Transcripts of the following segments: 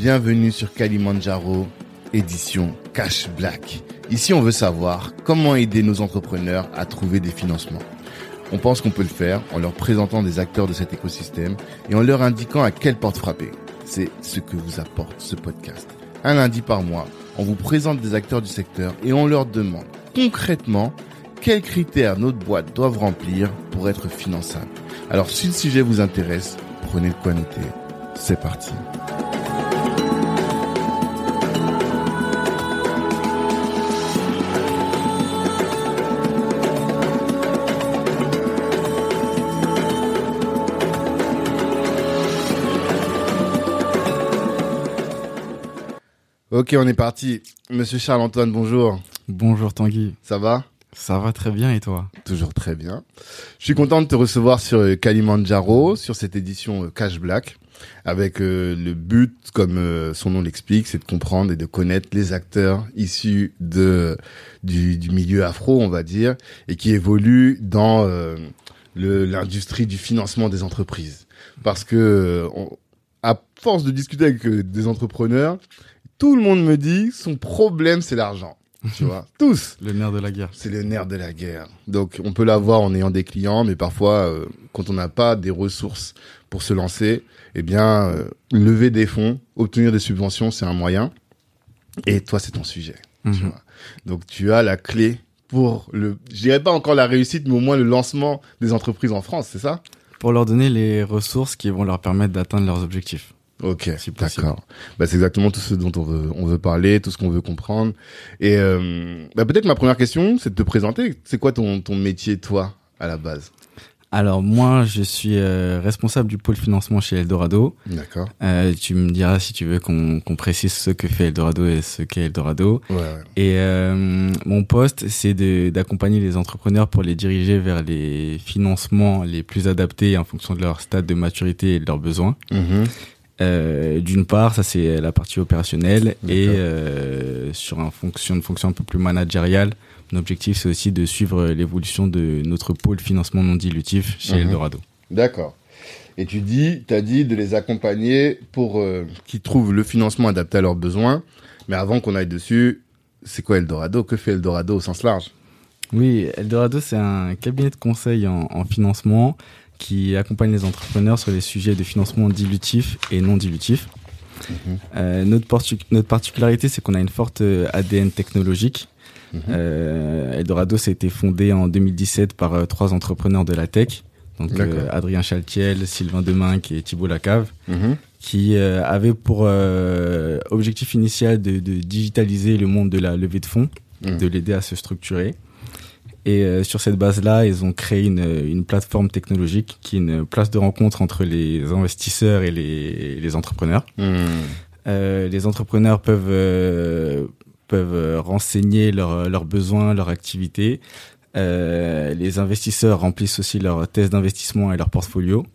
bienvenue sur Kalimandjaro, édition Cash Black. Ici, on veut savoir comment aider nos entrepreneurs à trouver des financements. On pense qu'on peut le faire en leur présentant des acteurs de cet écosystème et en leur indiquant à quelle porte frapper. C'est ce que vous apporte ce podcast. Un lundi par mois, on vous présente des acteurs du secteur et on leur demande concrètement quels critères notre boîte doivent remplir pour être finançable. Alors si le sujet vous intéresse, prenez le quoi noter. C'est parti. Ok, on est parti. Monsieur Charles-Antoine, bonjour. Bonjour Tanguy. Ça va? Ça va très bien et toi? Toujours très bien. Je suis content de te recevoir sur euh, Kalimandjaro, sur cette édition euh, Cash Black, avec euh, le but, comme son nom l'explique, c'est de comprendre et de connaître les acteurs issus de du, du milieu afro, on va dire, et qui évoluent dans l'industrie du financement des entreprises. Parce que à force de discuter avec des entrepreneurs, tout le monde me dit son problème c'est l'argent. Tu vois, tous. Le nerf de la guerre. C'est le nerf de la guerre. Donc on peut l'avoir en ayant des clients, mais parfois euh, quand on n'a pas des ressources pour se lancer, eh bien euh, lever des fonds, obtenir des subventions, c'est un moyen. Et toi, c'est ton sujet. tu Mhm. vois. Donc tu as la clé pour le, je dirais pas encore la réussite, mais au moins le lancement des entreprises en France, c'est ça? Pour leur donner les ressources qui vont leur permettre d'atteindre leurs objectifs. Ok, Si d'accord. Bah, c'est exactement tout ce dont on veut, on veut parler, tout ce qu'on veut comprendre. Et euh, bah, peut-être ma première question, c'est de te présenter. C'est quoi ton, ton métier, toi, à la base? Alors moi, je suis euh, responsable du pôle financement chez Eldorado. D'accord. Euh, tu me diras si tu veux qu'on qu'on précise ce que fait Eldorado et ce qu'est Eldorado. Ouais, ouais. Et euh, mon poste, c'est d'accompagner les entrepreneurs pour les diriger vers les financements les plus adaptés en fonction de leur stade de maturité et de leurs besoins. Mhm. Euh, D'une part, ça c'est la partie opérationnelle et euh, sur un fonction, une fonction un peu plus managériale, mon objectif c'est aussi de suivre l'évolution de notre pôle financement non dilutif chez Mhm. Eldorado. D'accord. Et tu dis, t'as dit de les accompagner pour euh, qu'ils trouvent le financement adapté à leurs besoins. Mais avant qu'on aille dessus, c'est quoi Eldorado? Que fait Eldorado au sens large? Oui, Eldorado c'est un cabinet de conseil en, en financement qui accompagne les entrepreneurs sur les sujets de financement dilutif et non dilutif. Mhm. Euh, notre, notre particularité, c'est qu'on a une forte euh, ADN technologique. Mhm. Euh, Eldorado, ça a été fondé en 2017 par euh, trois entrepreneurs de la tech. Donc Adrien Chaltiel, Sylvain Deminck et Thibault Lacave, Mhm. qui avaient pour objectif initial de, de digitaliser le monde de la levée de fonds, de l'aider à se structurer. Et euh, sur cette base-là, ils ont créé une, une plateforme technologique qui est une place de rencontre entre les investisseurs et les, les entrepreneurs. Mhm. Euh, les entrepreneurs peuvent euh, peuvent renseigner leurs besoins, leurs activités. Les investisseurs remplissent aussi leurs tests d'investissement et leur portfolio.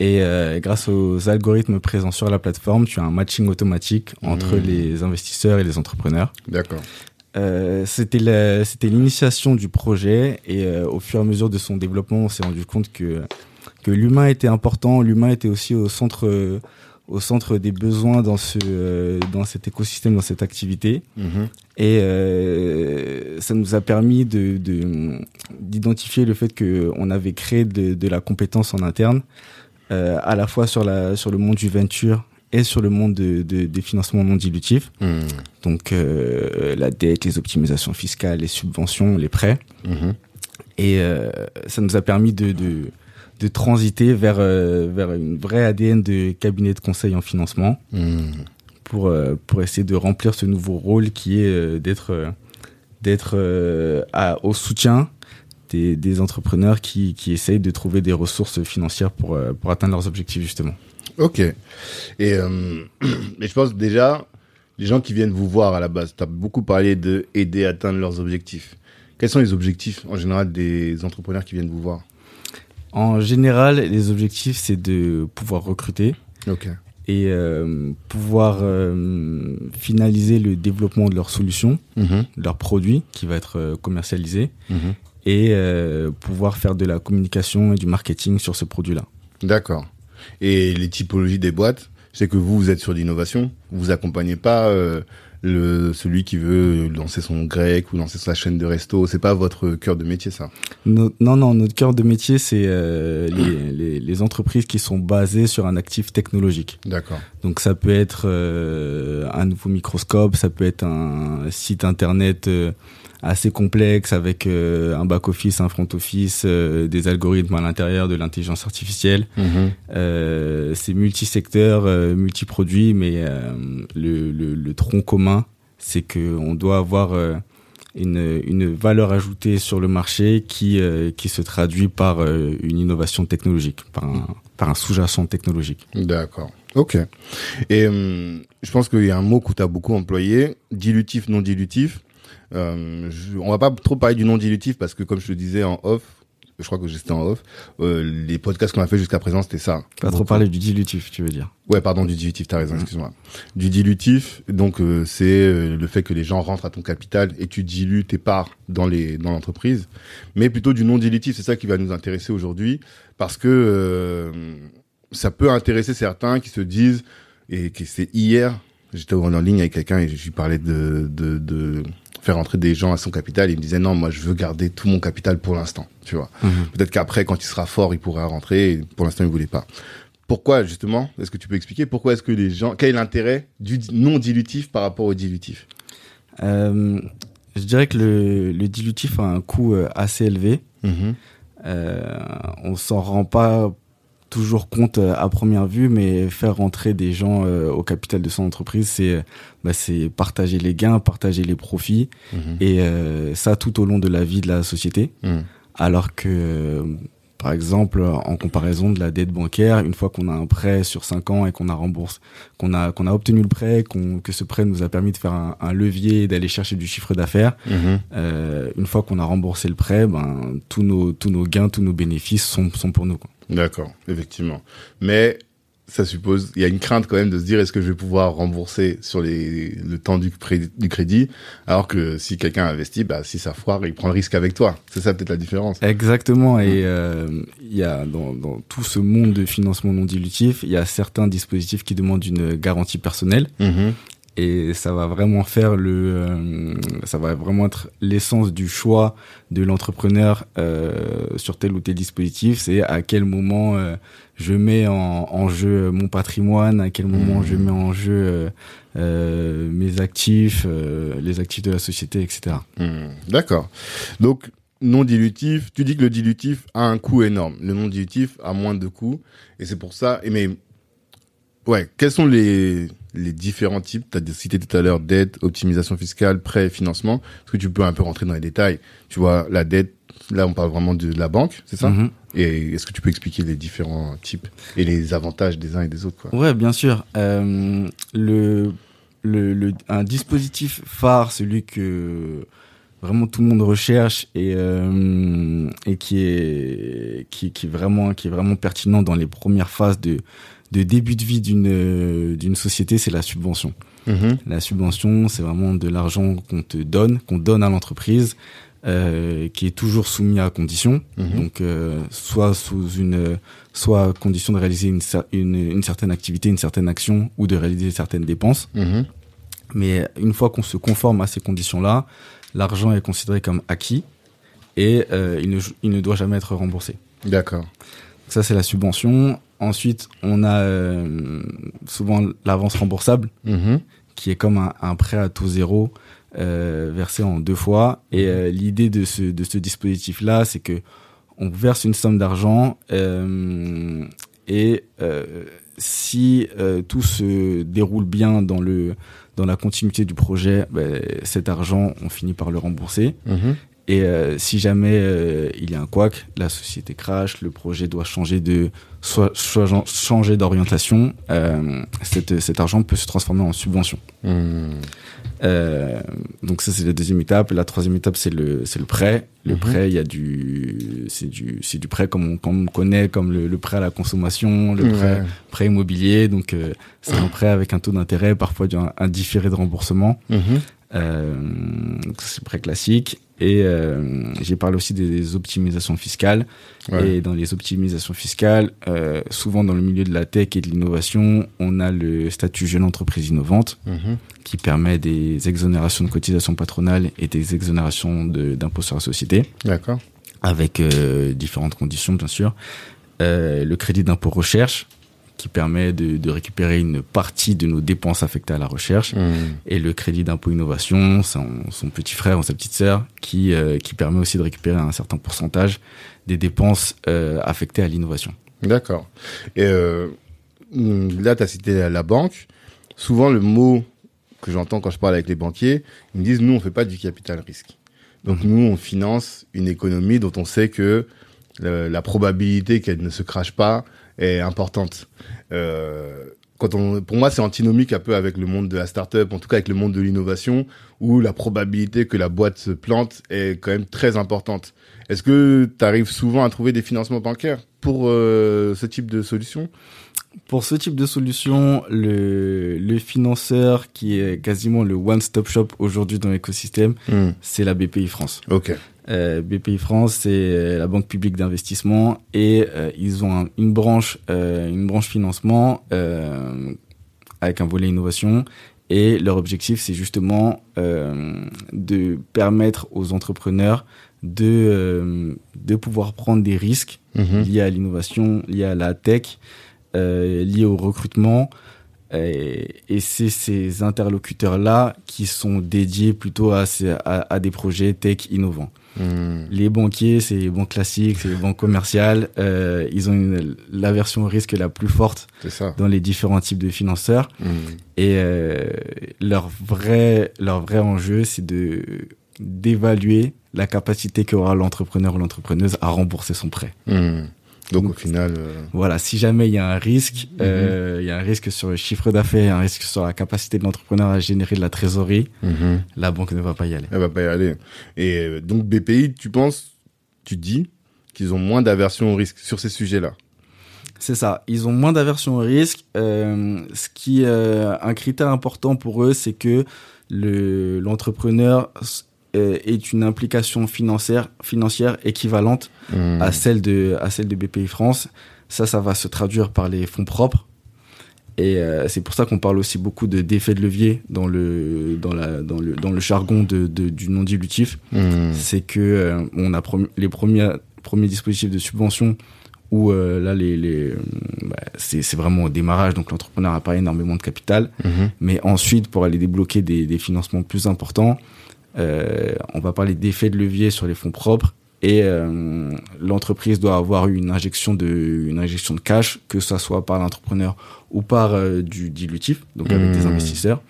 Et grâce aux algorithmes présents sur la plateforme, tu as un matching automatique entre Mmh. les investisseurs et les entrepreneurs. D'accord. Euh, c'était c'était l'initiation du projet et euh, au fur et à mesure de son développement, on s'est rendu compte que que l'humain était important, l'humain était aussi au centre euh, au centre des besoins dans ce euh, dans cet écosystème, dans cette activité Mhm. et euh, ça nous a permis de de- d'identifier le fait que on avait créé de, de la compétence en interne euh, à la fois sur la sur le monde du venture et sur le monde de, de- des financements non dilutifs Mhm. donc euh, la dette, les optimisations fiscales, les subventions, les prêts. Mhm. Et euh, ça nous a permis de, de, de transiter vers, euh, vers une vraie ADN de cabinet de conseil en financement Mhm. pour, pour essayer de remplir ce nouveau rôle qui est d'être au soutien des, des entrepreneurs qui, qui essayent de trouver des ressources financières pour, pour atteindre leurs objectifs justement. Ok. Et euh, je pense déjà, les gens qui viennent vous voir à la base, tu as beaucoup parlé de aider à atteindre leurs objectifs. Quels sont les objectifs en général des entrepreneurs qui viennent vous voir? En général, les objectifs, c'est de pouvoir recruter, Ok. et euh, pouvoir euh, finaliser le développement de leur solution, de leur produit qui va être commercialisé Mhm. et pouvoir faire de la communication et du marketing sur ce produit-là. D'accord. Et les typologies des boîtes, c'est que vous, vous êtes sur l'innovation, Vous accompagnez pas euh, le celui qui veut lancer son grec ou lancer sa chaîne de resto. C'est pas votre cœur de métier, ça. No- non, non, notre cœur de métier, c'est euh, les, les, les entreprises qui sont basées sur un actif technologique. D'accord. Donc ça peut être euh, un nouveau microscope, ça peut être un site internet assez complexe avec euh, un back office, un front office, euh, des algorithmes à l'intérieur, de l'intelligence artificielle. Euh, c'est multisecteur, euh, multiproduit, mais euh, le, le, le tronc commun, c'est que on doit avoir euh, une, une valeur ajoutée sur le marché qui euh, qui se traduit par une innovation technologique, par un, par un sous-jacent technologique. D'accord. Ok. Et hum, je pense qu'il y a un mot que tu as beaucoup employé, dilutif, non dilutif. Euh, je, on va pas trop parler du non dilutif parce que comme je te disais en off, je crois que j'étais en off, euh, les podcasts qu'on a fait jusqu'à présent, c'était ça. Pas trop parler du dilutif, tu veux dire. Ouais, pardon, du dilutif, t'as raison, excuse-moi. Du dilutif, donc euh, c'est euh, le fait que les gens rentrent à ton capital et tu dilues tes parts dans les dans l'entreprise, mais plutôt du non dilutif, c'est ça qui va nous intéresser aujourd'hui parce que ça peut intéresser certains qui se disent et que c'est hier, j'étais en ligne avec quelqu'un et je lui parlais de de, de faire entrer des gens à son capital, il me disait non, moi je veux garder tout mon capital pour l'instant, tu vois. Peut-être qu'après quand il sera fort, il pourra rentrer, et pour l'instant il voulait pas. Pourquoi justement Est-ce que tu peux expliquer pourquoi est-ce que les gens quel est l'intérêt du non dilutif par rapport au dilutif? Euh, je dirais que le, le dilutif a un coût euh, assez élevé. Mhm. Euh, on s'en rend pas toujours compte euh, à première vue, mais faire rentrer des gens euh, au capital de son entreprise, c'est euh, bah, c'est partager les gains, partager les profits, Mhm. et euh, ça tout au long de la vie de la société. Mhm. Alors que, par exemple, en comparaison de la dette bancaire, une fois qu'on a un prêt sur 5 ans et qu'on a remboursé, qu'on a qu'on a obtenu le prêt, qu'on que ce prêt nous a permis de faire un, un levier et d'aller chercher du chiffre d'affaires, Mhm. euh, une fois qu'on a remboursé le prêt, ben tous nos tous nos gains, tous nos bénéfices sont sont pour nous. Quoi. D'accord, effectivement. Mais ça suppose, il y a une crainte quand même de se dire est-ce que je vais pouvoir rembourser sur les, le temps du, crédit, alors que si quelqu'un investit, bah, si ça foire, il prend le risque avec toi. C'est ça peut-être la différence. Exactement. Et euh, il y a dans, dans tout ce monde de financement non dilutif, il y a certains dispositifs qui demandent une garantie personnelle. Mhm. Et ça va vraiment faire le euh, ça va vraiment être l'essence du choix de l'entrepreneur euh, sur tel ou tel dispositif c'est à quel moment euh, je mets en, en jeu mon patrimoine à quel moment je mets en jeu mes actifs les actifs de la société etc Hmm, D'accord. Donc, non dilutif, tu dis que le dilutif a un coût énorme. Le non dilutif a moins de coûts. Et c'est pour ça, et mais, ouais, quels sont les, les différents types? Tu as cité tout à l'heure dette, optimisation fiscale, prêt, financement. Est-ce que tu peux un peu rentrer dans les détails? Tu vois, la dette, là, on parle vraiment de la banque, c'est ça? Mhm. Et est-ce que tu peux expliquer les différents types et les avantages des uns et des autres, quoi? Ouais, bien sûr. Euh, le, le, le, un dispositif phare, celui que vraiment tout le monde recherche et, euh, et qui est qui, qui est vraiment qui est vraiment pertinent dans les premières phases de de début de vie d'une euh, d'une société, c'est la subvention. Mhm. La subvention, c'est vraiment de l'argent qu'on te donne, qu'on donne à l'entreprise, euh, qui est toujours soumis à conditions. Mhm. Donc, euh, soit sous une, soit à condition de réaliser une, une, une certaine activité, une certaine action, ou de réaliser certaines dépenses. Mhm. Mais une fois qu'on se conforme à ces conditions-là, l'argent est considéré comme acquis et euh, il, ne, il ne doit jamais être remboursé. D'accord. Ça, c'est la subvention. Ensuite, on a euh, souvent l'avance remboursable Mhm. qui est comme un, un prêt à taux zéro euh, versé en deux fois. Et euh, l'idée de ce, de ce dispositif-là, c'est que on verse une somme d'argent et si tout se déroule bien dans le dans la continuité du projet, ben, cet argent, on finit par le rembourser. Mhm. Et euh, si jamais euh, il y a un couac, la société crache, le projet doit changer de soit, soit changer d'orientation, euh, cet, argent peut se transformer en subvention. Hmm. Donc ça c'est la deuxième étape. La troisième étape c'est le c'est le prêt. Le Mhm. prêt il y a du c'est du c'est du prêt comme on, comme on connaît comme le, le prêt à la consommation, le prêt Ouais. prêt immobilier. Donc c'est un prêt avec un taux d'intérêt parfois un différé de remboursement. Mhm. Euh, c'est prêt classique. Et euh, j'ai parlé aussi des optimisations fiscales. Et dans les optimisations fiscales, euh, souvent dans le milieu de la tech et de l'innovation, on a le statut jeune entreprise innovante mhm. qui permet des exonérations de cotisations patronales et des exonérations d'impôts sur la société. D'accord. Avec euh, différentes conditions, bien sûr. Euh, le crédit d'impôt recherche qui permet de, de, récupérer une partie de nos dépenses affectées à la recherche mmh. et le crédit d'impôt innovation, son, son, petit frère ou sa petite sœur, qui, euh, qui permet aussi de récupérer un certain pourcentage des dépenses euh, affectées à l'innovation. D'accord. Et euh, là, tu as cité la banque. Souvent, le mot que j'entends quand je parle avec les banquiers, ils me disent, nous, on fait pas du capital risque. Donc, mmh. nous, on finance une économie dont on sait que la probabilité qu'elle ne se crache pas, est importante. Euh, quand on, pour moi, c'est antinomique un peu avec le monde de la startup, en tout cas avec le monde de l'innovation, où la probabilité que la boîte se plante est quand même très importante. Est-ce que tu arrives souvent à trouver des financements bancaires pour euh, ce type de solution? Pour ce type de solution, le, le financeur qui est quasiment le one-stop shop aujourd'hui dans l'écosystème, hmm. c'est la BPI France. Ok. Euh, BPI France, c'est euh, la banque publique d'investissement et euh, ils ont une branche, euh, une branche financement avec un volet innovation. Et leur objectif, c'est justement de permettre aux entrepreneurs de de pouvoir prendre des risques mhm. liés à l'innovation, liés à la tech, liés au recrutement. Et, et c'est ces interlocuteurs-là qui sont dédiés plutôt à, à, à des projets tech innovants. Hmm. Les banquiers, c'est les banques classiques, c'est les banques commerciales. Euh, ils ont une, la version risque la plus forte dans les différents types de financeurs. Hmm. Et euh, leur vrai, leur vrai enjeu, c'est de d'évaluer la capacité qu'aura l'entrepreneur ou l'entrepreneuse à rembourser son prêt. Hmm. Donc, au final, euh, voilà, si jamais il y a un risque, mhm. euh, il y a un risque sur le chiffre d'affaires, un risque sur la capacité de l'entrepreneur à générer de la trésorerie, mhm. la banque ne va pas y aller. Elle va pas y aller. Et euh, donc BPI, tu penses, tu dis qu'ils ont moins d'aversion au risque sur ces sujets-là? C'est ça. Ils ont moins d'aversion au risque. ce qui est un critère important pour eux, c'est que le l'entrepreneur est une implication financière, financière équivalente à hmm. celle de à celle de BPI France. Ça, ça va se traduire par les fonds propres. Et euh, c'est pour ça qu'on parle aussi beaucoup de d'effet de levier dans le dans la dans le dans le jargon de, de du non dilutif. Hmm. C'est que euh, on a les premiers premiers dispositifs de subvention où là les, les bah, c'est c'est vraiment au démarrage donc l'entrepreneur n'a pas énormément de capital hmm. mais ensuite pour aller débloquer des, des financements plus importants euh, on va parler d'effet de levier sur les fonds propres et euh, l'entreprise doit avoir une injection de une injection de cash que ça soit par l'entrepreneur ou par euh, du dilutif donc avec des mmh. investisseurs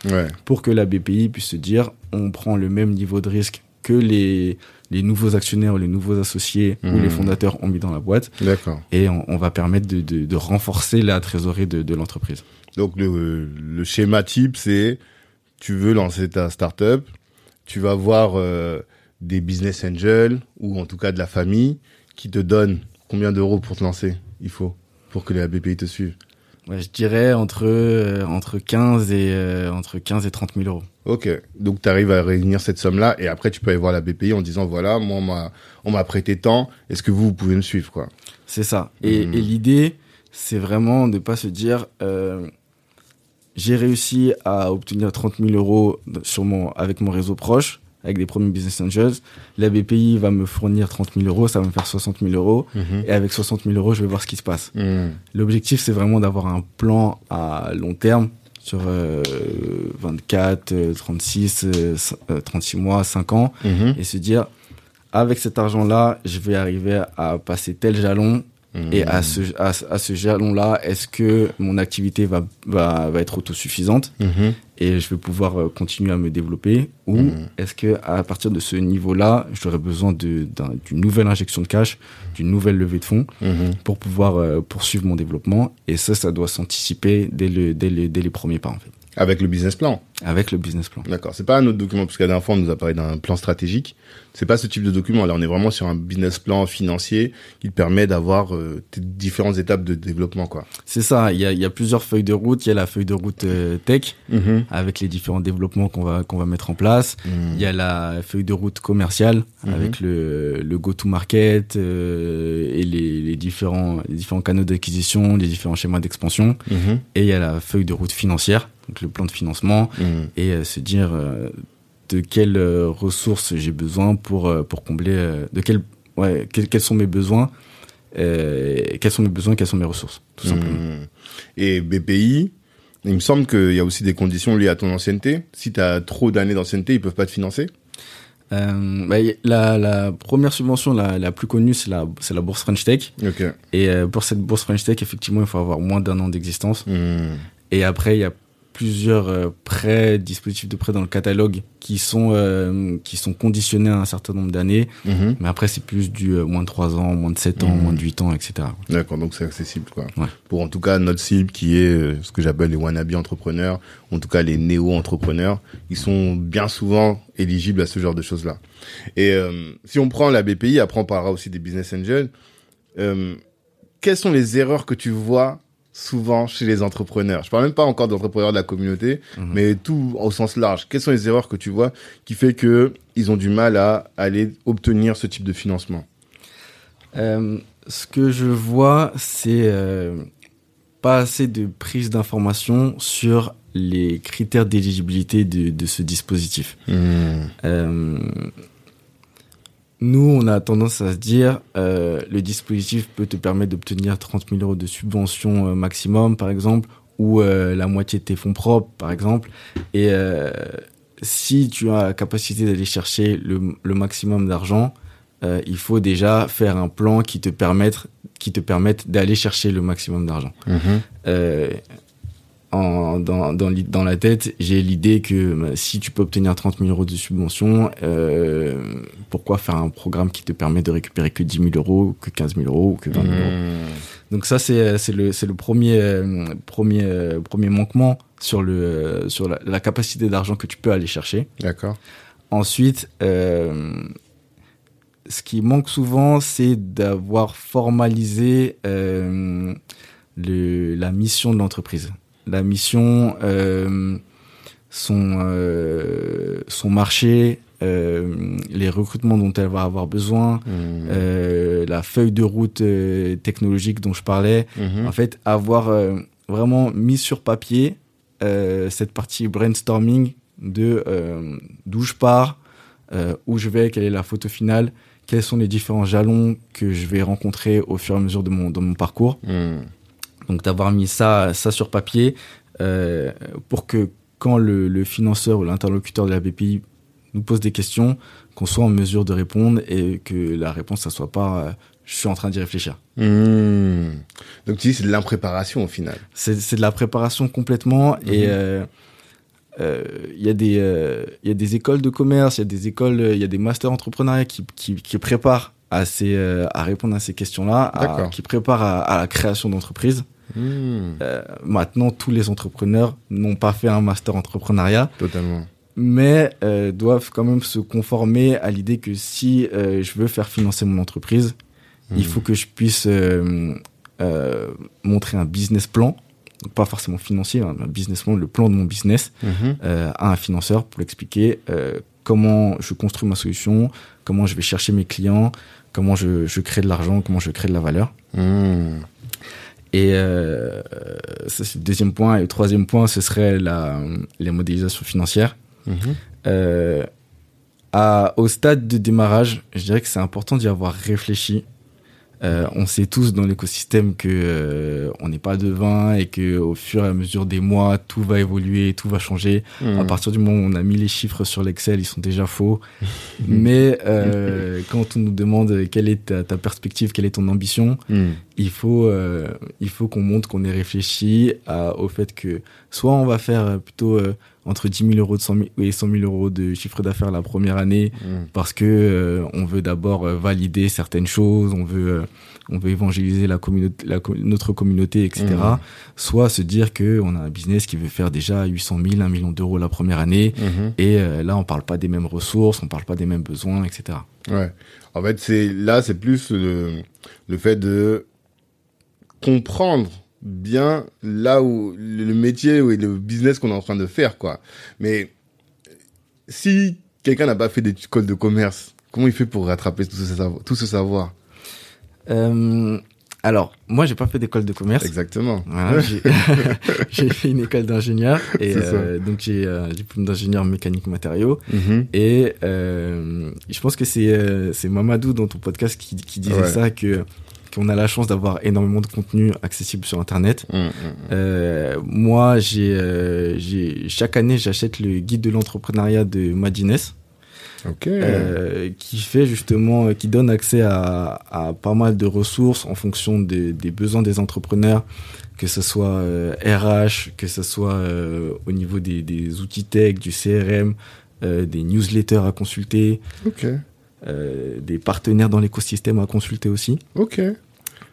pour que la BPI puisse se dire on prend le même niveau de risque que les les nouveaux actionnaires les nouveaux associés ou les mmh. fondateurs ont mis dans la boîte et on, va permettre de, de, de, renforcer la trésorerie de, de l'entreprise donc le, le schéma type c'est tu veux lancer ta startup tu vas voir euh, des business angels ou en tout cas de la famille qui te donnent combien d'euros pour te lancer il faut pour que les BPI te suivent ouais, Je dirais entre euh, entre 15 et euh, entre 15 et 30 000 euros. Ok, donc tu arrives à réunir cette somme-là et après tu peux aller voir la BPI en disant voilà moi on m'a on m'a prêté tant, est-ce que vous, vous pouvez me suivre quoi? C'est ça. Et, hmm. et l'idée c'est vraiment de pas se dire j'ai réussi à obtenir 30 000 euros sur mon, avec mon réseau proche, avec des premiers business angels. La BPI va me fournir 30 000 euros, ça va me faire 60 000 euros. Mhm. Et avec 60 000 euros, je vais voir ce qui se passe. Mhm. L'objectif, c'est vraiment d'avoir un plan à long terme sur euh, 24, 36, 36 mois, 5 ans, mhm. et se dire, avec cet argent-là, je vais arriver à passer tel jalon et à ce, à, ce jalon-là, est-ce que mon activité va, va, va être autosuffisante mhm. et je vais pouvoir euh, continuer à me développer Ou mhm. est-ce que à partir de ce niveau-là, j'aurais besoin d'une nouvelle injection de cash, d'une nouvelle levée de fonds mhm. pour pouvoir euh, poursuivre mon développement Et ça, ça doit s'anticiper dès, le, dès, dès les premiers pas en fait. Avec le business plan Avec le business plan. D'accord. C'est pas un autre document, parce qu'à la dernière fois, on nous a parlé d'un plan stratégique. C'est pas ce type de document. Là, on est vraiment sur un business plan financier qui permet d'avoir euh, tes différentes étapes de développement, quoi. C'est ça. Il y a, il y a plusieurs feuilles de route. Il y a la feuille de route euh, tech Mhm. avec les différents développements qu'on va qu'on va mettre en place. Mhm. Il y a la feuille de route commerciale Mhm. avec le, le go-to-market euh, et les, les différents les différents canaux d'acquisition, les différents schémas d'expansion. Mhm. Et il y a la feuille de route financière, donc le plan de financement Mhm. et euh, se dire euh, de quelles euh, ressources j'ai besoin pour pour combler de quels ouais quels, quels sont mes besoins quels sont mes besoins quelles sont mes ressources tout simplement. Mhm. Et BPI, il me semble qu'il y a aussi des conditions liées à ton ancienneté. Si tu as trop d'années d'ancienneté, ils peuvent pas te financer. Euh, bah, la, la première subvention la, la plus connue c'est la c'est la bourse French Tech et euh, pour cette bourse French Tech effectivement il faut avoir moins d'un an d'existence Mhm. et après il y a plusieurs euh, prêts dispositifs de prêt dans le catalogue qui sont euh, qui sont conditionnés à un certain nombre d'années Mhm. mais après c'est plus du euh, moins de 3 ans moins de 7 ans Mhm. moins de 8 ans etc D'accord, donc c'est accessible, quoi. Ouais. Pour en tout cas notre cible qui est euh, ce que j'appelle les wannabe entrepreneurs, en tout cas les néo-entrepreneurs, ils sont bien souvent éligibles à ce genre de choses-là. Et euh, si on prend la BPI, après on parlera aussi des business angels, euh, quelles sont les erreurs que tu vois souvent chez les entrepreneurs Je parle même pas encore d'entrepreneurs de la communauté, Mhm. mais tout au sens large. Quelles sont les erreurs que tu vois qui fait que ils ont du mal à aller obtenir ce type de financement? Euh, ce que je vois, c'est euh, pas assez de prise d'information sur les critères d'éligibilité de, de ce dispositif. Euh, nous, on a tendance à se dire, euh, le dispositif peut te permettre d'obtenir 30 000 euros de subvention euh, maximum, par exemple, ou euh, la moitié de tes fonds propres, par exemple. Et si tu as la capacité d'aller chercher le, le maximum d'argent, il faut déjà faire un plan qui te permette, qui te permette d'aller chercher le maximum d'argent. Euh, en, dans, dans, dans la tête, j'ai l'idée que bah, si tu peux obtenir 30 000 euros de subvention, euh, pourquoi faire un programme qui te permet de récupérer que 10 000 euros, que 15 000 euros, ou que 20 000 euros? Donc ça, c'est c'est le, c'est le premier, euh, premier, euh, premier manquement sur, le, euh, sur la, la capacité d'argent que tu peux aller chercher. D'accord. Ensuite, euh, ce qui manque souvent, c'est d'avoir formalisé euh, le, la mission de l'entreprise. La mission, euh, son, euh, son marché, euh, les recrutements dont elle va avoir besoin, euh, la feuille de route euh, technologique dont je parlais. Mhm. En fait, avoir vraiment mis sur papier cette partie brainstorming de d'où je pars, où je vais, quelle est la photo finale, quels sont les différents jalons que je vais rencontrer au fur et à mesure de mon, de mon parcours. Mhm. Donc d'avoir mis ça, ça sur papier euh, pour que quand le, le financeur ou l'interlocuteur de la BPI nous pose des questions, qu'on soit en mesure de répondre et que la réponse, ça soit pas euh, je suis en train d'y réfléchir. Mhm. Donc tu dis c'est de l'impréparation au final. C'est c'est de la préparation complètement et Mhm. euh, il y a des euh, il y a des écoles de commerce, il y a des écoles, il y a des masters entrepreneuriat qui qui, qui préparent à ces à répondre à ces questions-là, qui préparent à, à la création d'entreprises. Mhm. Euh, maintenant, tous les entrepreneurs n'ont pas fait un master entrepreneuriat, Totalement. mais euh, doivent quand même se conformer à l'idée que si euh, je veux faire financer mon entreprise, il Mhm. faut que je puisse montrer un business plan, donc pas forcément financier, hein, un business plan, le plan de mon business Mhm. à un financeur pour expliquer comment je construis ma solution, comment je vais chercher mes clients, comment je, je crée de l'argent, comment je crée de la valeur. Et euh, ça c'est le deuxième point. Et le troisième point, ce serait la, les modélisations financières. Mhm. Euh, à, au stade de démarrage, je dirais que c'est important d'y avoir réfléchi. Euh, on sait tous dans l'écosystème que euh, on n'est pas devin et que au fur et à mesure des mois, tout va évoluer, tout va changer. Mhm. À partir du moment où on a mis les chiffres sur l'Excel, ils sont déjà faux. Mais euh, quand on nous demande quelle est ta, ta perspective, quelle est ton ambition, Mhm. il faut euh, il faut qu'on montre qu'on est réfléchi à, au fait que soit on va faire plutôt euh, entre 10 000 euros de 100 000 et 100 000 euros de chiffre d'affaires la première année Mm. parce que euh, on veut d'abord euh, valider certaines choses, on veut euh, on veut évangéliser la communauté, la notre communauté, etc. Mhm. Soit se dire que on a un business qui veut faire déjà 800 000, 1 million d'euros la première année, Mhm. et euh, là on parle pas des mêmes ressources, on parle pas des mêmes besoins, etc. Ouais. En fait, c'est là, c'est plus le, le fait de comprendre bien là où le métier ou le business qu'on est en train de faire, quoi. Mais si quelqu'un n'a pas fait d'école de commerce, comment il fait pour rattraper tout ce savoir, tout ce savoir? Euh, alors moi j'ai pas fait d'école de commerce. Exactement. Voilà, j'ai fait une école d'ingénieur et euh, donc j'ai un diplôme d'ingénieur mécanique matériaux Mhm. et euh, je pense que c'est c'est Mamadou dans ton podcast qui, qui disait Ouais. ça que qu'on a la chance d'avoir énormément de contenu accessible sur internet. Mm, mm, Euh, moi j'ai euh, j'ai chaque année j'achète le guide de l'entrepreneuriat de Madines mm. Ok. euh, qui fait justement, qui donne accès à, à pas mal de ressources en fonction des, des besoins des entrepreneurs, que ce soit RH, que ce soit au niveau des, des outils tech, du CRM, euh, des newsletters à consulter, ok. Euh, des partenaires dans l'écosystème à consulter aussi. Ok.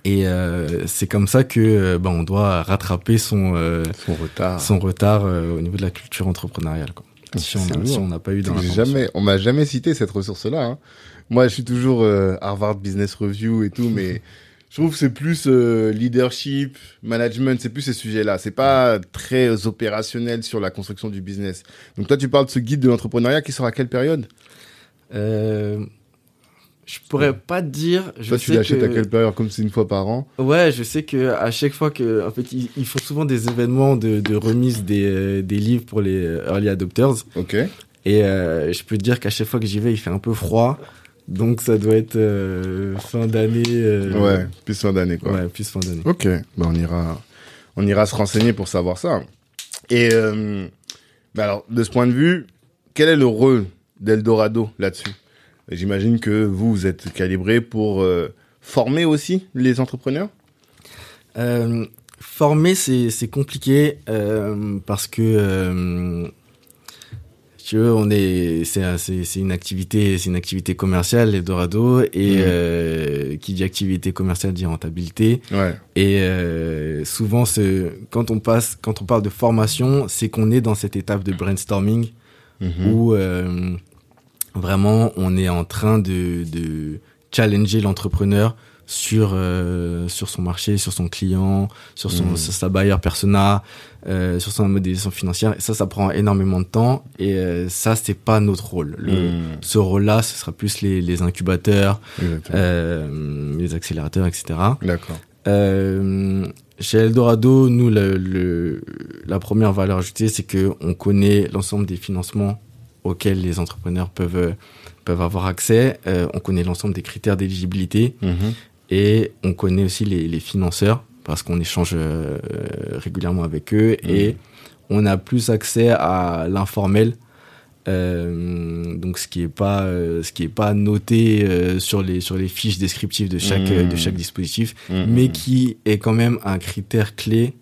Et euh, c'est comme ça que euh, ben, on doit rattraper son, euh, Son retard. son retard euh, au niveau de la culture entrepreneuriale. Quoi. Si on si n'a pas eu dans jamais, on m'a jamais cité cette ressource-là. hein. Moi, je suis toujours Harvard Business Review et tout, mais je trouve que c'est plus euh, leadership, management, c'est plus ces sujets-là. C'est pas très opérationnel sur la construction du business. Donc toi, tu parles de ce guide de l'entrepreneuriat qui sort à quelle période? Euh, je pourrais pas te dire. Je Toi, tu l'achètes que... à quelle période Comme c'est une fois par an. Ouais, je sais que à chaque fois que, en fait, ils, ils font souvent des événements de, de remise des, euh, des livres pour les early adopters. Ok. Et euh, je peux te dire qu'à chaque fois que j'y vais, il fait un peu froid. Donc ça doit être euh, fin d'année. Ouais, plus fin d'année, quoi. Ouais, plus fin d'année. Ok, bah on ira, on ira se renseigner pour savoir ça. Et bah alors, de ce point de vue, quel est le rôle d'Eldorado là-dessus? J'imagine que vous, vous êtes calibré pour euh, former aussi les entrepreneurs? Euh, former, c'est compliqué euh, parce que tu veux, on est c'est un- c'est c'est une activité c'est une activité commerciale Eldorado et euh, qui dit activité commerciale dit rentabilité Ouais. et euh, souvent quand on passe quand on parle de formation c'est qu'on est dans cette étape de brainstorming Mhm. où euh, vraiment on est en train de, de challenger l'entrepreneur sur euh, sur son marché, sur son client, sur son sur sa buyer persona, euh, sur son modélisation financière. Et ça, ça prend énormément de temps. Et euh, ça, c'est pas notre rôle. Le, Mhm. Ce rôle-là, ce sera plus les, les incubateurs, euh, les accélérateurs, etc. D'accord. Euh, chez Eldorado, nous, le, le- la première valeur ajoutée, c'est que on connaît l'ensemble des financements auxquels les entrepreneurs peuvent peuvent avoir accès. Euh, on connaît l'ensemble des critères d'éligibilité Mhm. et on connaît aussi les, les financeurs parce qu'on échange euh, régulièrement avec eux et on a plus accès à l'informel. Euh, donc ce qui est pas ce qui est pas noté sur les sur les fiches descriptives de chaque Mhm. de chaque dispositif Mhm. mais qui est quand même un critère clé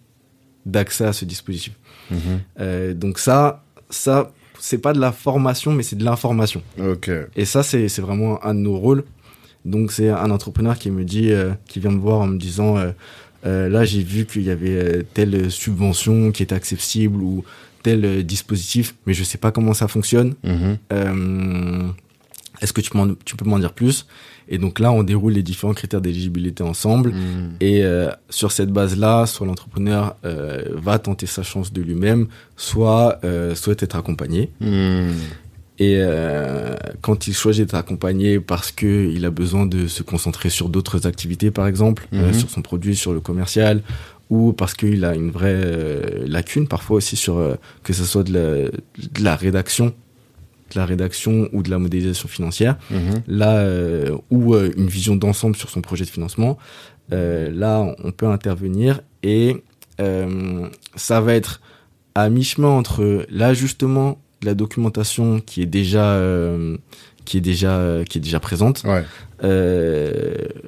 d'accès à ce dispositif. Mhm. Donc ça, ça, c'est pas de la formation, mais c'est de l'information. Ok. Et ça, c'est c'est vraiment un de nos rôles. Donc c'est un entrepreneur qui me dit, euh, qui vient me voir en me disant, euh, euh, là j'ai vu qu'il y avait euh, telle subvention qui était accessible ou tel euh, dispositif, mais je sais pas comment ça fonctionne. Euh, Est-ce que tu, tu peux m'en dire plus? Et donc là, on déroule les différents critères d'éligibilité ensemble. Mhm. Et euh, sur cette base-là, soit l'entrepreneur euh, va tenter sa chance de lui-même, soit euh, souhaite être accompagné. Mhm. Et quand il choisit d'être accompagné parce que il a besoin de se concentrer sur d'autres activités, par exemple, Mhm. sur son produit, sur le commercial, ou parce qu'il a une vraie lacune, parfois aussi sur que ce soit de la, de la rédaction, de la rédaction ou de la modélisation financière Mhm. là euh, ou euh, une vision d'ensemble sur son projet de financement euh, là on peut intervenir et ça va être à mi-chemin entre l'ajustement de la documentation qui est déjà qui est déjà qui est déjà présente Ouais.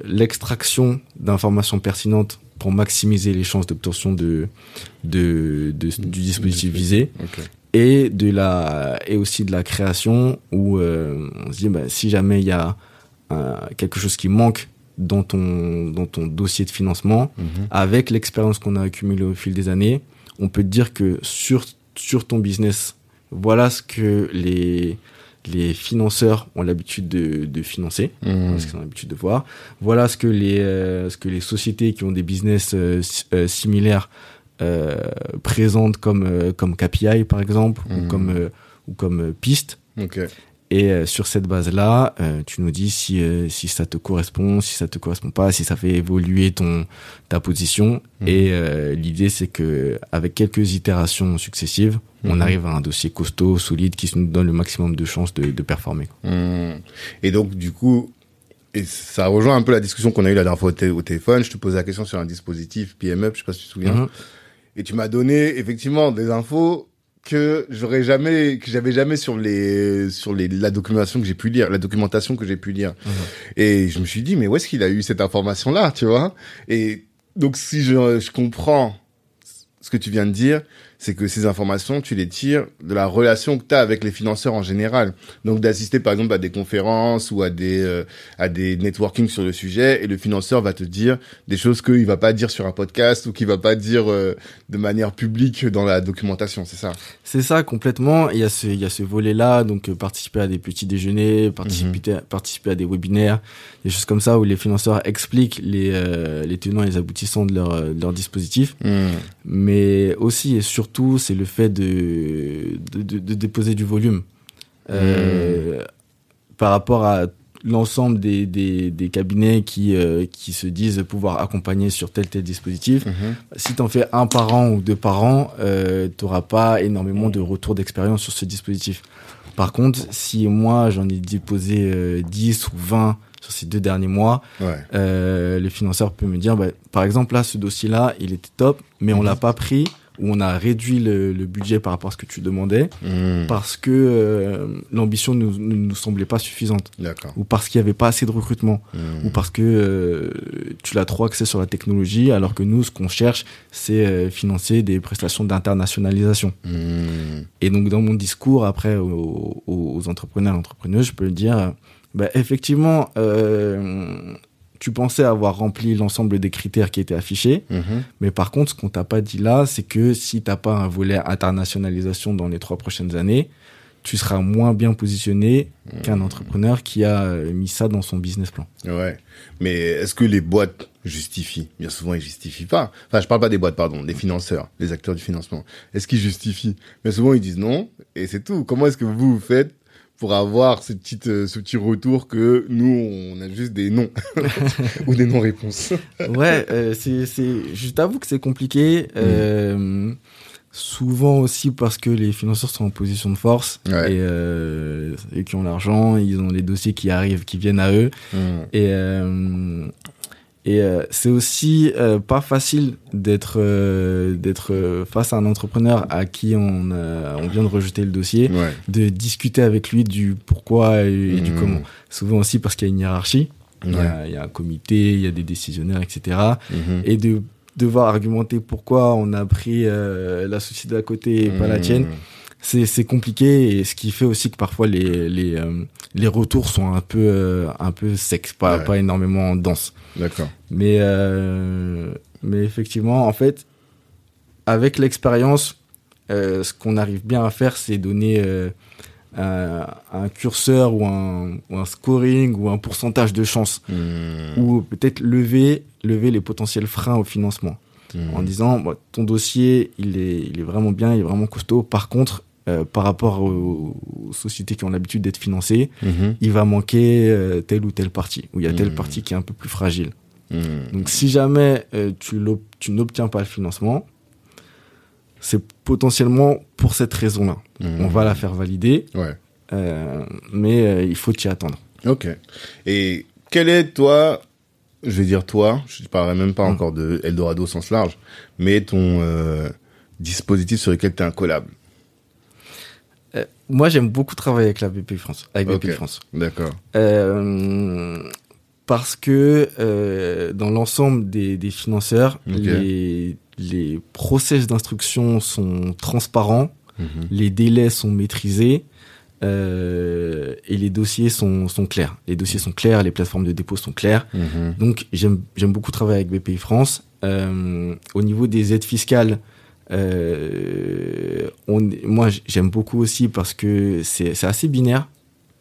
l'extraction d'informations pertinentes pour maximiser les chances d'obtention de, de, de- du dispositif visé. Et de la et aussi de la création où euh, on se dit bah, si jamais il y a euh, quelque chose qui manque dans ton dans ton dossier de financement Mhm. avec l'expérience qu'on a accumulée au fil des années on peut te dire que sur sur ton business voilà ce que les les financeurs ont l'habitude de, de financer Mhm. ce qu'ils ont l'habitude de voir. Voilà ce que les euh, ce que les sociétés qui ont des business si- similaires euh, présentent comme euh, comme KPI par exemple Mhm. ou comme euh, ou comme piste. Et sur cette base-là, euh, tu nous dis si euh, si ça te correspond, si ça te correspond pas, si ça fait évoluer ton ta position. Mhm. Et euh, l'idée c'est que avec quelques itérations successives, on Mhm. arrive à un dossier costaud, solide, qui nous donne le maximum de chances de, de performer. Et donc, du coup, et ça rejoint un peu la discussion qu'on a eue la dernière fois au, té- au téléphone. Je te posais la question sur un dispositif PMUp, je sais pas si tu te souviens. Et tu m'as donné effectivement des infos que j'aurais jamais, que j'avais jamais sur les, sur les, la documentation que j'ai pu lire, la documentation que j'ai pu lire. Mhm. Et je me suis dit, mais où est-ce qu'il a eu cette information-là, tu vois? Et donc, si je, je comprends ce que tu viens de dire, c'est que ces informations, tu les tires de la relation que tu as avec les financeurs en général. Donc d'assister par exemple à des conférences ou à des euh, à des networking sur le sujet et le financeur va te dire des choses qu'il va pas dire sur un podcast ou qu'il va pas dire euh, de manière publique dans la documentation, c'est ça? C'est ça complètement. Il y a ce, il y a ce volet-là, donc euh, participer à des petits déjeuners, participer, participer à des webinaires, des choses comme ça où les financeurs expliquent les, euh, les tenants et les aboutissants de leur, euh, de leur dispositif. Mais aussi et surtout, c'est le fait de, de, de, de déposer du volume. Euh, Par rapport à l'ensemble des, des, des cabinets qui, euh, qui se disent pouvoir accompagner sur tel tel dispositif, Mhm. si t'en fais un par an ou deux par an, euh, t'auras pas énormément de retour d'expérience sur ce dispositif. Par contre, si moi j'en ai déposé euh, 10 ou 20 sur ces deux derniers mois, Ouais. euh, le financeur peut me dire, bah, par exemple là, ce dossier-là, il était top, mais on l'a pas pris ou on a réduit le, le budget par rapport à ce que tu demandais Mhm. parce que euh, l'ambition ne nous, semblait pas suffisante ou parce qu'il y avait pas assez de recrutement Mhm. ou parce que euh, tu l'as trop axé sur la technologie, alors que nous, ce qu'on cherche, c'est euh, financer des prestations d'internationalisation. Mhm. Et donc, dans mon discours, après, aux, entrepreneurs et entrepreneuses, je peux le dire, bah, effectivement, euh, tu pensais avoir rempli l'ensemble des critères qui étaient affichés, Mhm. mais par contre, ce qu'on t'a pas dit là, c'est que si t'as pas un volet internationalisation dans les trois prochaines années, tu seras moins bien positionné qu'un entrepreneur qui a euh, mis ça dans son business plan. Ouais. Mais est-ce que les boîtes justifient? Bien souvent, ils justifient pas. Enfin, je parle pas des boîtes, pardon, des financeurs, les acteurs du financement. Est-ce qu'ils justifient? Bien souvent, ils disent non, et c'est tout. Comment est-ce que vous vous faites pour avoir ce petit, euh, ce petit retour que nous, on a juste des non ou des non-réponses ouais, euh, c'est, c'est, je t'avoue que c'est compliqué. Euh, souvent aussi parce que les financeurs sont en position de force Ouais. et, euh, et qui ont l'argent, ils ont les dossiers qui arrivent, qui viennent à eux. Mhm. Et, et euh, c'est aussi euh, pas facile d'être euh, d'être euh, face à un entrepreneur à qui on, euh, on vient de rejeter le dossier, Ouais. de discuter avec lui du pourquoi et, et du Mhm. comment. Souvent aussi parce qu'il y a une hiérarchie. Il, y Ouais. a, il y a un comité, il y a des décisionnaires, etc. Mhm. Et de devoir argumenter pourquoi on a pris euh, la société d'à côté et pas la Mhm. tienne, c'est c'est compliqué et ce qui fait aussi que parfois les les euh, les retours sont un peu euh, un peu secs, pas Ouais. pas énormément denses. D'accord. Mais euh, mais effectivement, en fait, avec l'expérience, euh, ce qu'on arrive bien à faire, c'est donner euh, un, un curseur ou un, ou un scoring ou un pourcentage de chance Mhm. ou peut-être lever lever les potentiels freins au financement Mhm. en disant bon, ton dossier il est il est vraiment bien il est vraiment costaud par contre euh, par rapport aux, aux sociétés qui ont l'habitude d'être financées Mhm. il va manquer euh, telle ou telle partie ou il y a telle Mhm. partie qui est un peu plus fragile Mhm. donc si jamais euh, tu n'obtiens pas le financement c'est potentiellement pour cette raison là Mhm. on va la faire valider Ouais. mais il faut t'y attendre Ok. Et quel est toi, je vais dire toi, je ne parlerai même pas Mm. encore de Eldorado au sens large, mais ton euh, dispositif sur lequel tu es incollable? Moi j'aime beaucoup travailler avec la BP France avec BP Ok. France D'accord. Euh, parce que euh, dans l'ensemble des, des financeurs, les, les process d'instruction sont transparents Mhm. les délais sont maîtrisés euh, et les dossiers sont, sont clairs. Les dossiers sont clairs, les plateformes de dépôt sont claires. Mhm. Donc j'aime j'aime beaucoup travailler avec BPI France. Euh, au niveau des aides fiscales, euh, on, moi j'aime beaucoup aussi parce que c'est c'est assez binaire.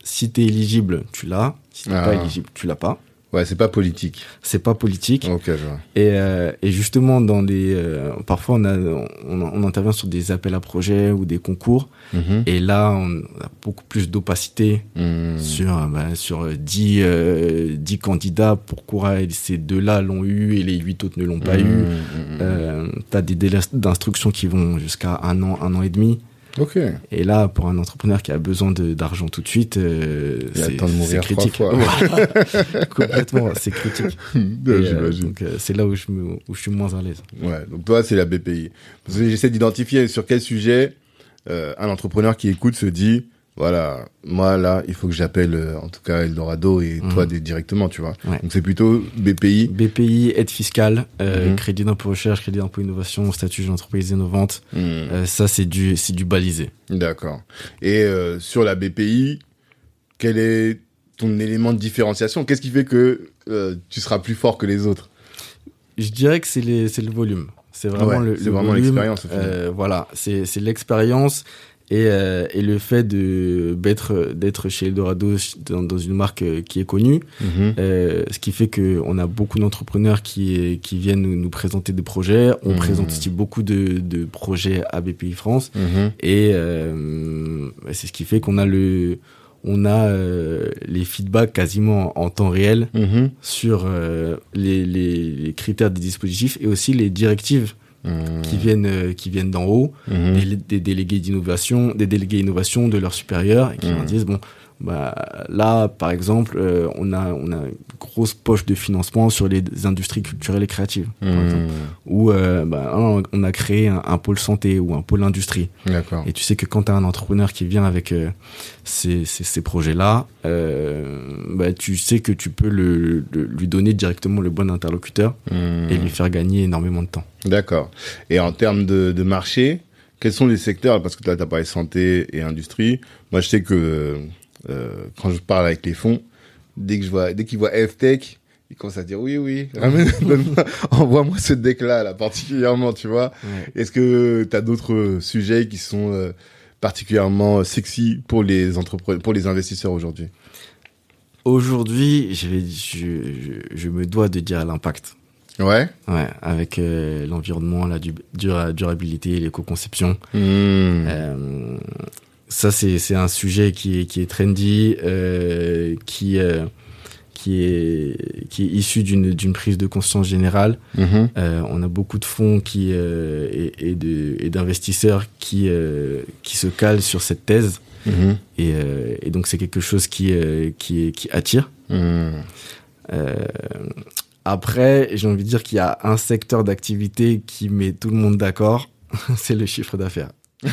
Si tu es éligible, tu l'as. Si t'es Ah. pas éligible, tu l'as pas. Ouais, c'est pas politique. C'est pas politique. Ok, je vois. Et, euh, et justement, dans les, euh, parfois on, a, on, on intervient sur des appels à projets ou des concours. Mhm. Et là, on a beaucoup plus d'opacité Mhm. sur, euh, bah, sur 10, euh, 10 candidats. Pourquoi ces deux-là l'ont eu et les 8 autres ne l'ont pas eu Mhm. Mhm. euh, T'as des délais d'instruction qui vont jusqu'à un an, un an et demi. Ok. Et là, pour un entrepreneur qui a besoin d'argent tout de suite, euh, c'est critique. Complètement, c'est critique. Euh, J'imagine. donc euh, c'est là où je, me, où je suis moins à l'aise. Ouais, donc toi, c'est la BPI. Parce que j'essaie d'identifier sur quel sujet euh, un entrepreneur qui écoute se dit, voilà, moi là, il faut que j'appelle euh, en tout cas Eldorado et toi Mhm. des- directement, tu vois. Ouais. Donc c'est plutôt BPI. BPI, aide fiscale, euh, Mhm. crédit d'impôt recherche, crédit d'impôt innovation, statut d'une entreprise innovante. Mhm. Euh, ça, c'est du, c'est du balisé. D'accord. Et sur la BPI, quel est ton élément de différenciation? Qu'est-ce qui fait que tu seras plus fort que les autres? Je dirais que c'est les- c'est le volume. C'est vraiment Ouais, le, le vraiment l'expérience. Euh, voilà, c'est c'est l'expérience et, euh, et le fait de d'être d'être chez Eldorado dans, dans une marque euh, qui est connue, euh, ce qui fait que on a beaucoup d'entrepreneurs qui qui viennent nous, nous présenter des projets. On Mhm. présente aussi beaucoup de, de projets à BPI France Mhm. et euh, c'est ce qui fait qu'on a le on a les feedbacks quasiment en temps réel Mhm. sur les, les, les critères des dispositifs et aussi les directives Mhm. qui viennent euh, qui viennent d'en haut, Mhm. des, des délégués d'innovation, des délégués innovation de leurs supérieurs et qui Mhm. leur disent bon bah là par exemple euh, on a on a une grosse poche de financement sur les industries culturelles et créatives ou euh, bah, on a créé un, un pôle santé ou un pôle industrie et tu sais que quand tu as un entrepreneur qui vient avec euh, ces, ces, ces projets-là, bah, tu sais que tu peux le, le- lui donner directement le bon interlocuteur et lui faire gagner énormément de temps. D'accord. Et en termes de, de marché, quels sont les secteurs Parce que là, tu as parlé santé et industrie. Moi, je sais que euh, quand je parle avec les fonds, dès que je vois, dès qu'ils voient FTech, ils commencent à dire oui, oui, ramène, donne-moi, envoie-moi ce deck-là, là, particulièrement, tu vois. Est-ce que tu as d'autres sujets qui sont euh, particulièrement sexy pour les entrepreneurs, pour les investisseurs aujourd'hui? Aujourd'hui, je, vais- je, je, je me dois de dire l'impact. Ouais. Ouais, avec euh, l'environnement, la du- dura- durabilité, l'éco-conception. Mmh. Euh, ça, c'est un sujet qui est, qui est trendy, euh, qui, euh, qui, est, qui est issu d'une prise de conscience générale. Mhm. Euh, on a beaucoup de fonds qui, et, d'investisseurs qui, qui se calent sur cette thèse. Mhm. Et, et donc, c'est quelque chose qui, qui, est- qui attire. Euh, après, j'ai envie de dire qu'il y a un secteur d'activité qui met tout le monde d'accord, c'est le chiffre d'affaires.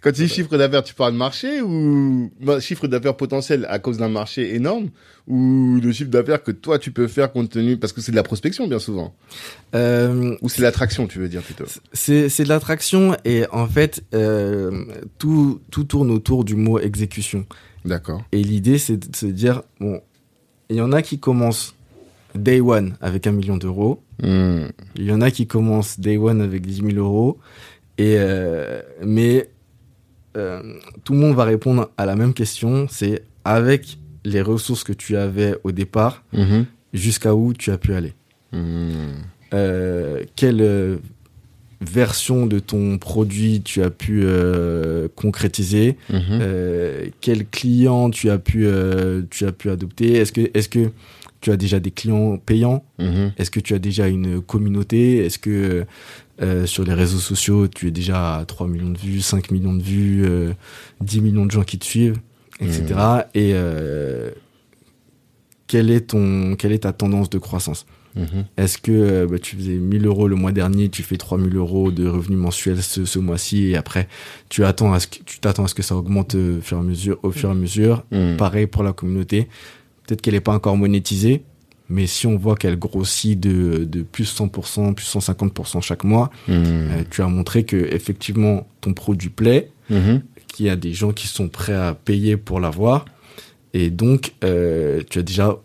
Quand tu dis chiffre d'affaires, tu parles de marché ou bah, chiffre d'affaires potentiel à cause d'un marché énorme ou le chiffre d'affaires que toi tu peux faire compte tenu parce que c'est de la prospection bien souvent Euh, ou c'est l'attraction tu veux dire plutôt. c'est c'est de l'attraction et en fait, euh, tout, tout tourne autour du mot exécution. D'accord. Et l'idée, c'est de se dire, bon, il y en a qui commencent day one avec un million d'euros, Hmm. il y en a qui commencent day one avec 10 000 euros, et, euh, mais euh, tout le monde va répondre à la même question, c'est avec les ressources que tu avais au départ, Mhm. jusqu'à où tu as pu aller. Hmm. Euh, quelle version de ton produit tu as pu euh, concrétiser? Mhm. euh, quel client tu as pu euh, tu as pu adopter? Est-ce que est-ce que tu as déjà des clients payants? Mhm. est-ce que tu as déjà une communauté? Est-ce que euh, sur les réseaux sociaux tu es déjà à 3 millions de vues 5 millions de vues euh, 10 millions de gens qui te suivent etc et euh, quelle est ton quelle est ta tendance de croissance? Mhm. est-ce que euh, bah, tu faisais 1000 euros le mois dernier, tu fais 3000 euros de revenus mensuels ce, ce mois-ci et après tu attends à ce que tu t'attends à ce que ça augmente au fur et à mesure, au fur et à mesure? Pareil pour la communauté. Peut-être qu'elle n'est pas encore monétisée, Mais si on voit qu'elle grossit de, de plus 100%, plus 150% chaque mois, Mmh. euh, tu as montré que effectivement ton produit plaît, Mhm. qu'il y a des gens qui sont prêts à payer pour l'avoir. Et donc, euh, tu as déjà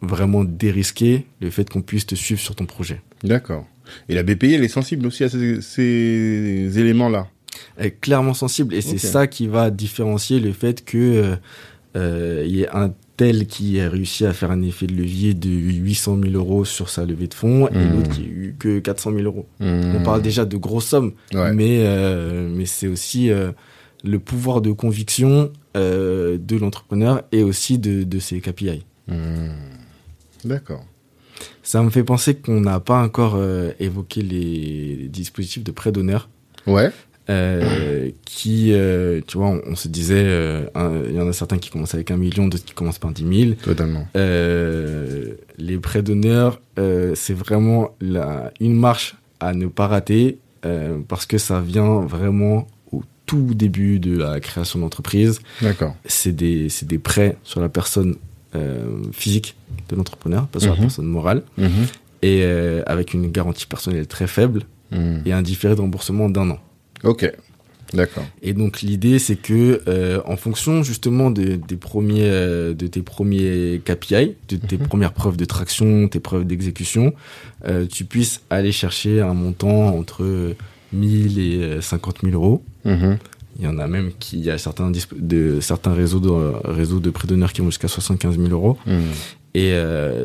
vraiment dérisqué le fait qu'on puisse te suivre sur ton projet. D'accord. Et la BPI, elle est sensible aussi à ces, ces éléments-là. Elle est clairement sensible et c'est ça qui va différencier le fait que euh, euh, y ait un tel qui a réussi à faire un effet de levier de 800 000 euros sur sa levée de fonds et Mhm. l'autre qui a eu que 400 000 euros. Mmh. On parle déjà de grosses sommes, Ouais. mais euh, mais c'est aussi euh, le pouvoir de conviction euh, de l'entrepreneur et aussi de, de ses KPI. Mmh. D'accord. Ça me fait penser qu'on n'a pas encore évoqué les dispositifs de prêt d'honneur. Ouais. Euh, qui, euh, tu vois, on, on se disait, euh, il y en a certains qui commencent avec un million, d'autres qui commencent par 10 000. Totalement. Euh, les prêts d'honneur, euh, c'est vraiment la, une marche à ne pas rater euh, parce que ça vient vraiment au tout début de la création d'entreprise. D'accord. C'est des, c'est des prêts sur la personne euh, physique de l'entrepreneur, pas sur Mhm. la personne morale, Mhm. et euh, avec une garantie personnelle très faible Mmh. et un différé de remboursement d'un an. Ok. D'accord. Et donc l'idée c'est que euh, en fonction justement de, des premiers euh, de tes premiers KPI, de tes Mhm. premières preuves de traction, tes preuves d'exécution, euh, tu puisses aller chercher un montant entre 1000 et euh, 50 000 euros. Mhm. Il y en a même qui il y a certains de certains réseaux de réseaux de d'honneur qui vont jusqu'à 75 000 euros. Mmh. Et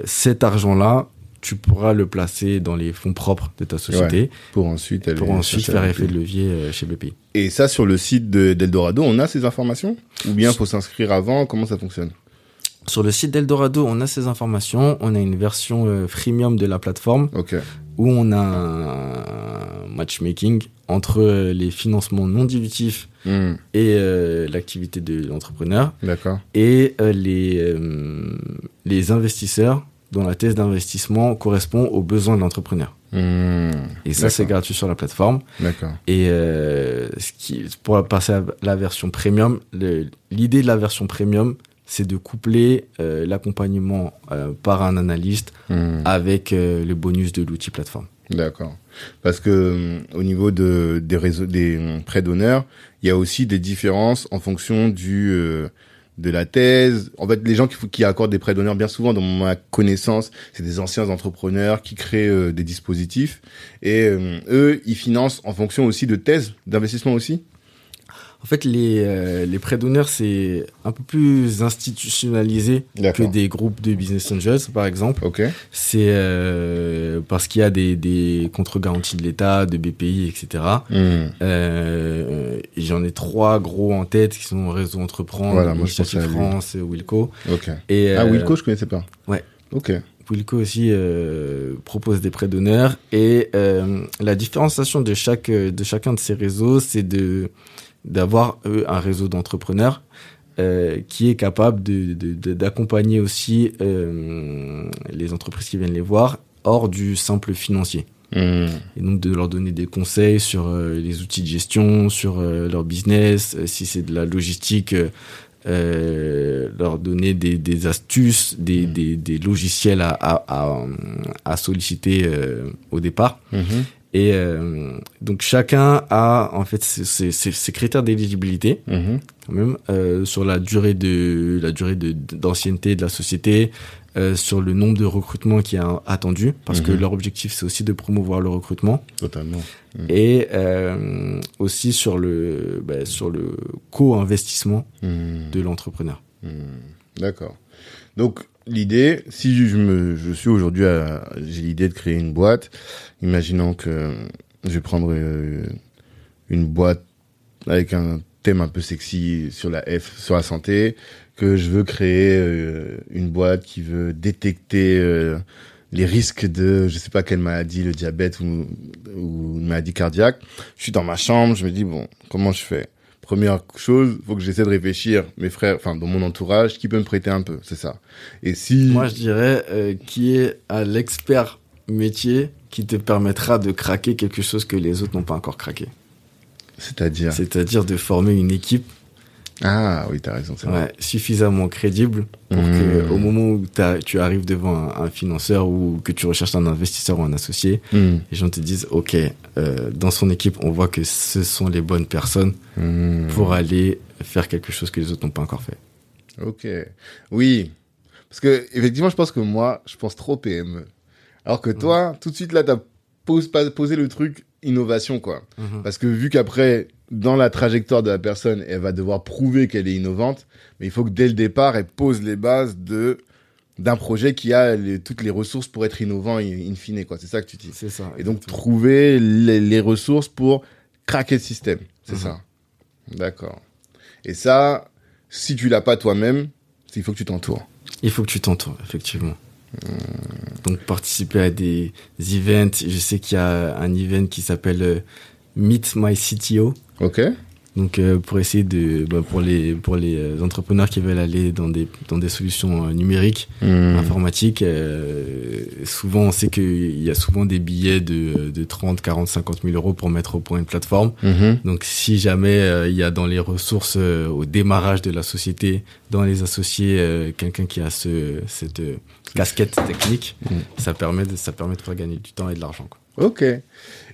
cet argent là, tu pourras le placer dans les fonds propres de ta société Pour ensuite aller pour ensuite faire effet de levier euh, chez BPI. Et ça, sur le site de- d'Eldorado, on a ces informations Ou bien faut s'inscrire avant? Comment ça fonctionne? Sur le site d'Eldorado, on a ces informations. On a une version euh, freemium de la plateforme où on a un matchmaking entre euh, les financements non dilutifs Mmh. et euh, l'activité de l'entrepreneur D'accord. et les, les investisseurs dont la thèse d'investissement correspond aux besoins de l'entrepreneur. Mmh. Et ça, c'est gratuit sur la plateforme. D'accord. Et euh, ce qui, pour passer à la version premium, l'idée de la version premium, c'est de coupler euh, l'accompagnement euh, par un analyste Mmh. avec euh, le bonus de l'outil plateforme. D'accord. Parce que au niveau de des réseaux des prêts d'honneur, il y a aussi des différences en fonction du euh, de la thèse. En fait, les gens qui, accordent des prêts d'honneur, bien souvent, dans ma connaissance, c'est des anciens entrepreneurs qui créent euh, des dispositifs et euh, eux, ils financent en fonction aussi de thèses d'investissement aussi. En fait, les, euh, les prêts d'honneur, c'est un peu plus institutionnalisé que des groupes de business angels, par exemple. Ok. C'est euh, parce qu'il y a des, des contre-garanties de l'État, de BPI, etc. Mmh. Euh, J'en ai trois gros en tête qui sont Réseau Entreprendre, Voilà, moi, je. France, et Wilco. Ok. Et, Ah, euh, Wilco, je connaissais pas. ouais. Ok. Wilco aussi euh, propose des prêts d'honneur et euh, la différenciation de chaque de chacun de ces réseaux, c'est de d'avoir eux un réseau d'entrepreneurs euh, qui est capable de de- de- d'accompagner aussi euh, les entreprises qui viennent les voir hors du simple financier Mmh. et donc de leur donner des conseils sur euh, les outils de gestion, sur leur business, si c'est de la logistique, leur donner des, des astuces, des, des, des logiciels à, à, à, à solliciter au départ. Mhm. Et euh, donc chacun a en fait ses, ses- ses- ses critères d'éligibilité Mhm. quand même euh, sur la durée de la durée de d'ancienneté de la société, euh, sur le nombre de recrutements qui est attendu parce que Mhm. leur objectif c'est aussi de promouvoir le recrutement Totalement. et euh, aussi sur le bah, sur le co-investissement Mmh. de l'entrepreneur. D'accord. Donc l'idée, si je me, je suis aujourd'hui, j'ai l'idée de créer une boîte. Imaginons que je vais prendre euh, une boîte avec un thème un peu sexy sur la F, sur la santé, que je veux créer euh, une boîte qui veut détecter euh, les risques de, je sais pas quelle maladie, le diabète ou, ou une maladie cardiaque. Je suis dans ma chambre, je me dis bon, comment je fais? Première chose, faut que j'essaie de réfléchir, mes frères, enfin dans mon entourage, qui peut me prêter un peu, c'est ça. Et si Moi je dirais euh, qui est à l'expert métier qui te permettra de craquer quelque chose que les autres n'ont pas encore craqué. c'est-à-dire? C'est-à-dire de former une équipe Ah oui, t'as raison, c'est vrai. Ouais, suffisamment crédible pour que Mmh. au moment où t'as- tu arrives devant un, un financeur ou que tu recherches un investisseur ou un associé, Hmm. les gens te disent ok, euh, dans son équipe, on voit que ce sont les bonnes personnes Hmm. pour aller faire quelque chose que les autres n'ont pas encore fait. Ok. Oui. Parce que, effectivement, je pense que moi, je pense trop PME. Alors que toi, tout de suite, là, t'as posé le truc innovation, quoi. Parce que vu qu'après, dans la trajectoire de la personne, elle va devoir prouver qu'elle est innovante, mais il faut que dès le départ, elle pose les bases de d'un projet qui a les- toutes les ressources pour être innovant in in fine, quoi. C'est ça que tu dis. C'est ça. Et donc, trouver les, les ressources pour craquer le système. C'est Mhm. ça. D'accord. Et ça, si tu l'as pas toi-même, il faut que tu t'entoures. il faut que tu t'entoures, effectivement. Donc participer à des events. Je sais qu'il y a un event qui s'appelle euh, Meet My CTO. Ok Donc euh, pour essayer de bah, pour les pour les euh, entrepreneurs qui veulent aller dans des dans des solutions euh, numériques Hmm. informatiques euh, souvent on sait qu'il y a souvent des billets de de 30 40 50 000 euros pour mettre au point une plateforme Mhm. donc si jamais euh, il y a dans les ressources euh, au démarrage de la société dans les associés euh, quelqu'un qui a ce cette euh, casquette technique Mm. ça permet de ça permet de faire gagner du temps et de l'argent quoi. Ok.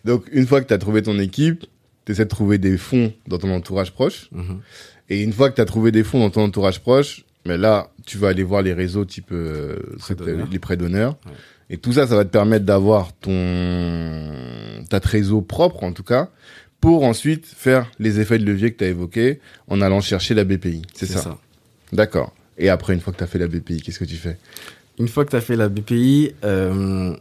Donc, une fois que tu as trouvé ton équipe, tu essaies de trouver des fonds dans ton entourage proche. Mhm. Et une fois que tu as trouvé des fonds dans ton entourage proche, mais là, tu vas aller voir les réseaux type euh, les prêts d'honneur. Ouais. Et tout ça, ça va te permettre d'avoir ton ta trésor propre, en tout cas, pour ensuite faire les effets de levier que tu as évoqués en allant chercher la BPI. C'est ça. D'accord. Et après, une fois que tu as fait la BPI, qu'est-ce que tu fais? Une fois que tu as fait la BPI, euh,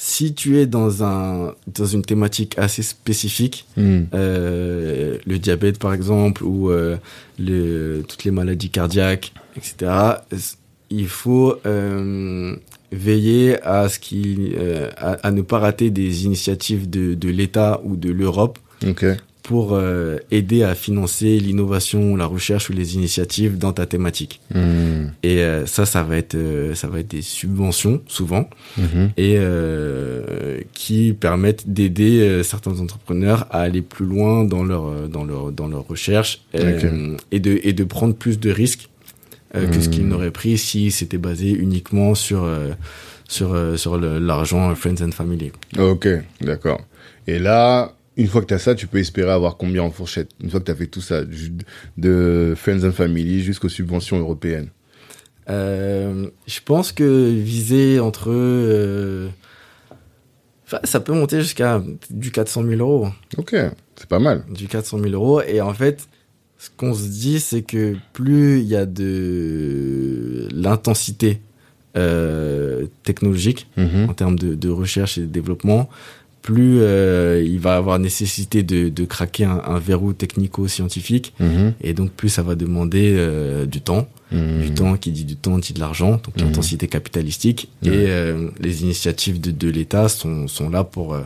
si tu es dans un dans une thématique assez spécifique, euh, le diabète par exemple ou euh, le, toutes les maladies cardiaques, etc. Il faut euh, veiller à ce qu'il euh, à, à ne pas rater des initiatives de, de l'État ou de l'Europe Ok. Pour euh, aider à financer l'innovation, la recherche ou les initiatives dans ta thématique. Hmm. Et euh, ça, ça va être euh, ça va être des subventions souvent Mhm. et qui permettent d'aider certains entrepreneurs à aller plus loin dans leur dans leur dans leur recherche et de et de prendre plus de risques que ce qu'ils Mhm. n'auraient pris si c'était basé uniquement sur sur sur l'argent friends and family. Ok, d'accord. Et là, une fois que tu as ça, tu peux espérer avoir combien en fourchette Une fois que tu as fait tout ça, de Friends and Family jusqu'aux subventions européennes. Euh, je pense que viser entre euh, ça peut monter jusqu'à du 400 000 euros. Ok, c'est pas mal. du 400 000 euros. Et en fait, ce qu'on se dit, c'est que plus il y a de l'intensité euh, technologique Mhm. en termes de, de recherche et de développement, plus euh, il va avoir nécessité de, de craquer un, un verrou technico-scientifique. Mhm. Et donc, plus ça va demander euh, du temps. Mhm. Du temps qui dit du temps dit de l'argent, donc Mhm. l'intensité capitalistique. Et euh, les initiatives de, de l'État sont, sont là pour, euh,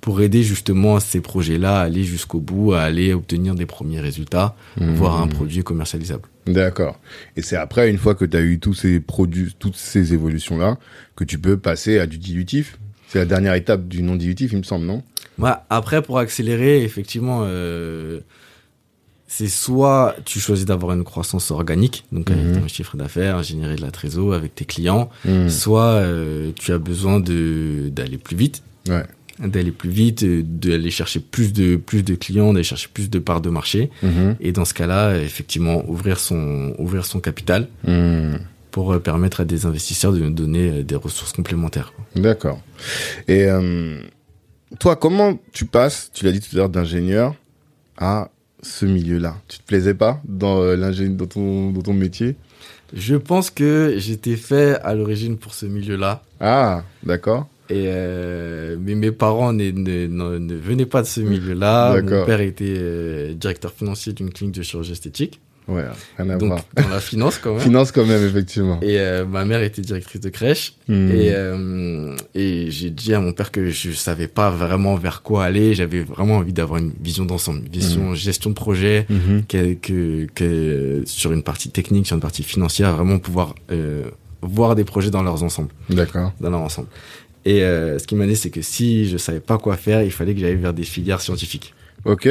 pour aider justement ces projets-là à aller jusqu'au bout, à aller obtenir des premiers résultats, voire un produit commercialisable. D'accord. Et c'est après, une fois que tu as eu tous ces produits, toutes ces évolutions-là, que tu peux passer à du dilutif? C'est la dernière étape du non dilutif, il me semble, non? Voilà. Après, pour accélérer, effectivement, euh, c'est soit tu choisis d'avoir une croissance organique, donc avec Mhm. ton chiffre d'affaires, générer de la trésor avec tes clients, Mhm. soit euh, tu as besoin d'aller plus vite, Ouais. d'aller plus vite, euh, d'aller chercher plus de plus de clients, d'aller chercher plus de parts de marché. Mhm. Et dans ce cas-là, effectivement, ouvrir son ouvrir son capital. Pour euh, permettre à des investisseurs de nous donner euh, des ressources complémentaires. D'accord. Et euh, toi, comment tu passes, tu l'as dit tout à l'heure, d'ingénieur à ce milieu-là? Tu te plaisais pas dans dans ton, dans ton métier? Je pense que j'étais fait à l'origine pour ce milieu-là. Ah, d'accord. Et euh, mais mes parents ne, ne, ne, ne venaient pas de ce milieu-là. D'accord. Mon père était euh, directeur financier d'une clinique de chirurgie esthétique, Ouais, rien à donc voir. dans la finance quand même. Finance quand même, effectivement. Et euh, ma mère était directrice de crèche. Hmm. Et, euh, et j'ai dit à mon père que je savais pas vraiment vers quoi aller. J'avais vraiment envie d'avoir une vision d'ensemble, une vision gestion de projet, Mhm. que, que, que sur une partie technique, sur une partie financière, vraiment pouvoir euh, voir des projets dans leurs ensembles, D'accord. dans leur ensemble. Et euh, ce qui m'a dit, c'est que si je savais pas quoi faire, il fallait que j'aille vers des filières scientifiques. Ok.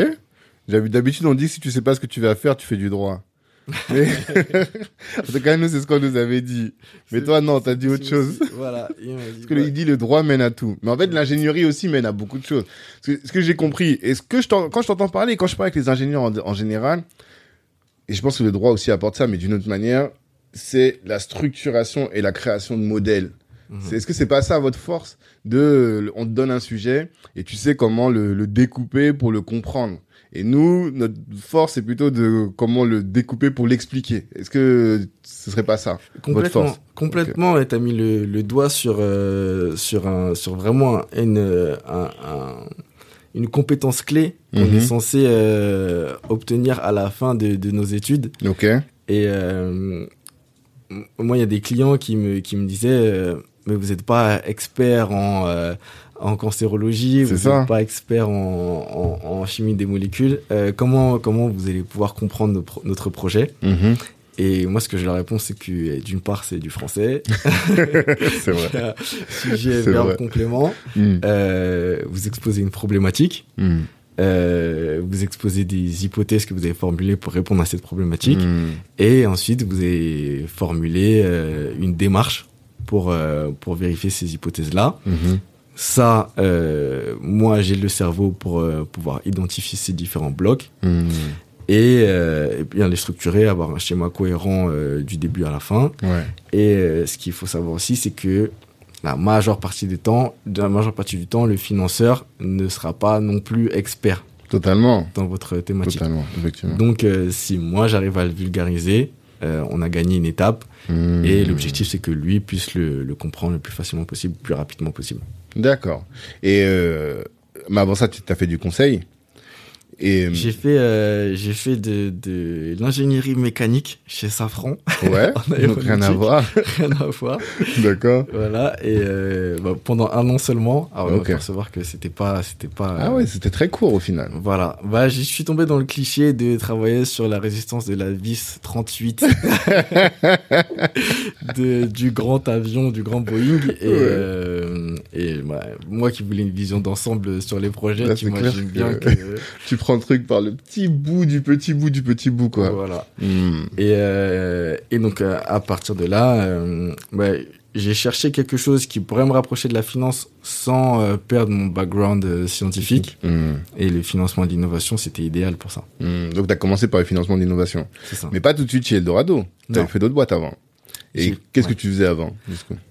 D'habitude, on dit que si tu sais pas ce que tu vas faire, tu fais du droit. Mais... en tout cas, nous, c'est ce qu'on nous avait dit. Mais toi, non, t'as dit autre chose. Voilà. Parce que il dit le droit mène à tout. Mais en fait, l'ingénierie aussi mène à beaucoup de choses. Ce que, j'ai compris, et ce que je quand je t'entends parler, quand je parle avec les ingénieurs en, en général, et je pense que le droit aussi apporte ça, mais d'une autre manière, c'est la structuration et la création de modèles. Mhm. Est-ce que c'est pas ça votre force? De, on te donne un sujet et tu sais comment le, le découper pour le comprendre. Et nous, notre force, c'est plutôt de comment le découper pour l'expliquer. Est-ce que ce serait pas ça Complètement. Votre force complètement. Et t'as mis le, le, doigt sur euh, sur un sur vraiment une un, un, une compétence clé qu'on Mhm. est censé euh, obtenir à la fin de, de nos études. Ok. Et euh, moi, il y a des clients qui me qui me disaient euh, mais vous n'êtes pas expert en euh, en cancérologie, vous n'êtes pas expert en, en, en chimie des molécules. Euh, comment comment vous allez pouvoir comprendre nos notre projet Mhm. Et moi, ce que je leur réponds, c'est que euh, d'une part, c'est du français, c'est vrai. sujet, verbe, complément. Mm. Euh, vous exposez une problématique. Mm. Euh, vous exposez des hypothèses que vous avez formulées pour répondre à cette problématique. Mm. Et ensuite, vous avez formulé euh, une démarche pour, euh, pour vérifier ces hypothèses-là. Mhm. Ça, euh, moi, j'ai le cerveau pour euh, pouvoir identifier ces différents blocs Mm. et, euh, et bien les structurer, avoir un schéma cohérent du début à la fin. Ouais. Et ce qu'il faut savoir aussi, c'est que la majeure partie du temps, de la majeure partie du temps, le financeur ne sera pas non plus expert Totalement. dans votre thématique. Totalement, effectivement. Donc, si moi j'arrive à le vulgariser, euh, on a gagné une étape. Mm. Et l'objectif, c'est que lui puisse le, le comprendre le plus facilement possible, le plus rapidement possible. D'accord. Et euh, mais avant ça, tu as fait du conseil? Et J'ai fait, euh, j'ai fait de, de l'ingénierie mécanique chez Safran. ouais, donc rien à voir. Rien à voir. D'accord. Voilà. Et euh, bah, pendant un an seulement, alors on va percevoir que c'était pas, c'était pas. Ah ouais, c'était très court au final. Voilà. Bah, je suis tombé dans le cliché de travailler sur la résistance de la vis 38 de, du grand avion, du grand Boeing. Et, Ouais. euh, et bah, moi qui voulais une vision d'ensemble sur les projets, Là, tu imagines bien que- que. Tu prends le truc par le petit bout du petit bout du petit bout, quoi. Voilà. Mm. Et, euh, et donc, euh, à partir de là, euh, j'ai cherché quelque chose qui pourrait me rapprocher de la finance sans euh, perdre mon background euh, scientifique. Mm. Et le financement de l'innovation, c'était idéal pour ça. Mm. Donc, tu as commencé par le financement de l'innovation. C'est ça. Mais pas tout de suite chez Eldorado. Tu fait d'autres boîtes avant. Et qu'est-ce ouais. que tu faisais avant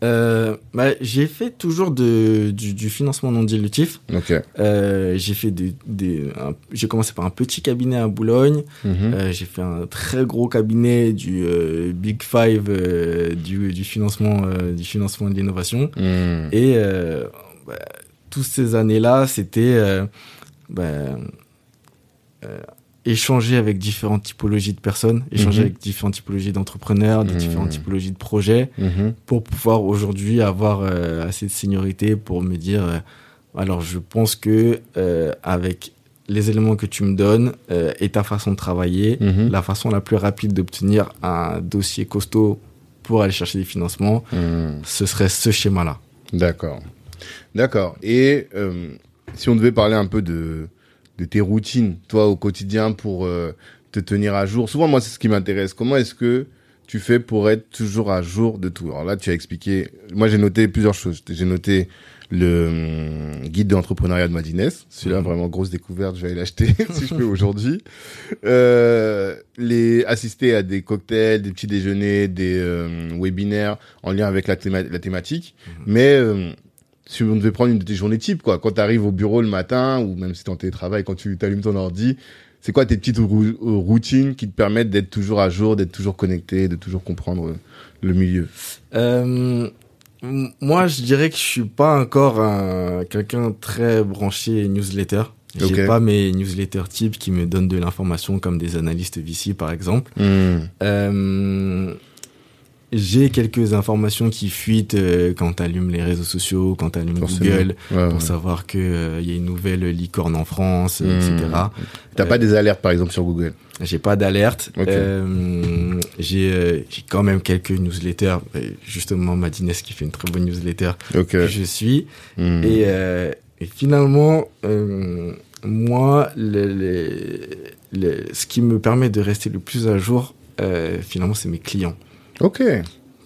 Euh, bah, j'ai fait toujours de, du, du financement non dilutif. Ok. Euh, j'ai fait des, j'ai commencé par un petit cabinet à Boulogne. Mhm. Euh, j'ai fait un très gros cabinet du euh, Big Five du, du financement du financement de l'innovation. Mm. Et bah, toutes ces années-là, c'était bah, échanger avec différentes typologies de personnes, échanger Mhm. avec différentes typologies d'entrepreneurs, Mhm. différentes typologies de projets Mhm. pour pouvoir aujourd'hui avoir euh, assez de seniorité pour me dire euh, alors je pense que euh, avec les éléments que tu me donnes et ta façon de travailler, la façon la plus rapide d'obtenir un dossier costaud pour aller chercher des financements, ce serait ce schéma-là. D'accord. D'accord. Et si on devait parler un peu de, de tes routines, toi, au quotidien, pour euh, te tenir à jour. Souvent, moi, c'est ce qui m'intéresse. Comment est-ce que tu fais pour être toujours à jour de tout? Alors là, tu as expliqué. Moi, j'ai noté plusieurs choses. J'ai noté le hum, guide de l'entrepreneuriat de Madines. Celui-là, Mhm. vraiment grosse découverte. Je vais l'acheter si je peux aujourd'hui. Euh, les assister à des cocktails, des petits déjeuners, des euh, webinaires en lien avec la, théma- la thématique. Mais euh, si on devait prendre une de tes journées type, quoi, quand tu arrives au bureau le matin, ou même si tu en télétravail, quand tu allumes ton ordi, c'est quoi tes petites rou- euh, routines qui te permettent d'être toujours à jour, d'être toujours connecté, de toujours comprendre euh, le milieu? Euh, moi, je dirais que je suis pas encore un- quelqu'un très branché newsletter. J'ai Ok. pas mes newsletters types qui me donnent de l'information comme des analystes VC par exemple. Euh, j'ai quelques informations qui fuitent euh, quand tu allumes les réseaux sociaux, quand tu allumes Forcément. Google, Ouais, pour ouais. savoir que euh, y a une nouvelle licorne en France, Hmm. etc. T'as Euh, pas des alertes, par exemple, sur Google? J'ai pas d'alerte. Euh, j'ai euh, quand même quelques newsletters. Euh, Justement, Madines qui fait une très bonne newsletter que je suis. Hmm. Et, euh, et finalement, euh, moi, le, le- le- ce qui me permet de rester le plus à jour, euh, finalement, c'est mes clients. Ok.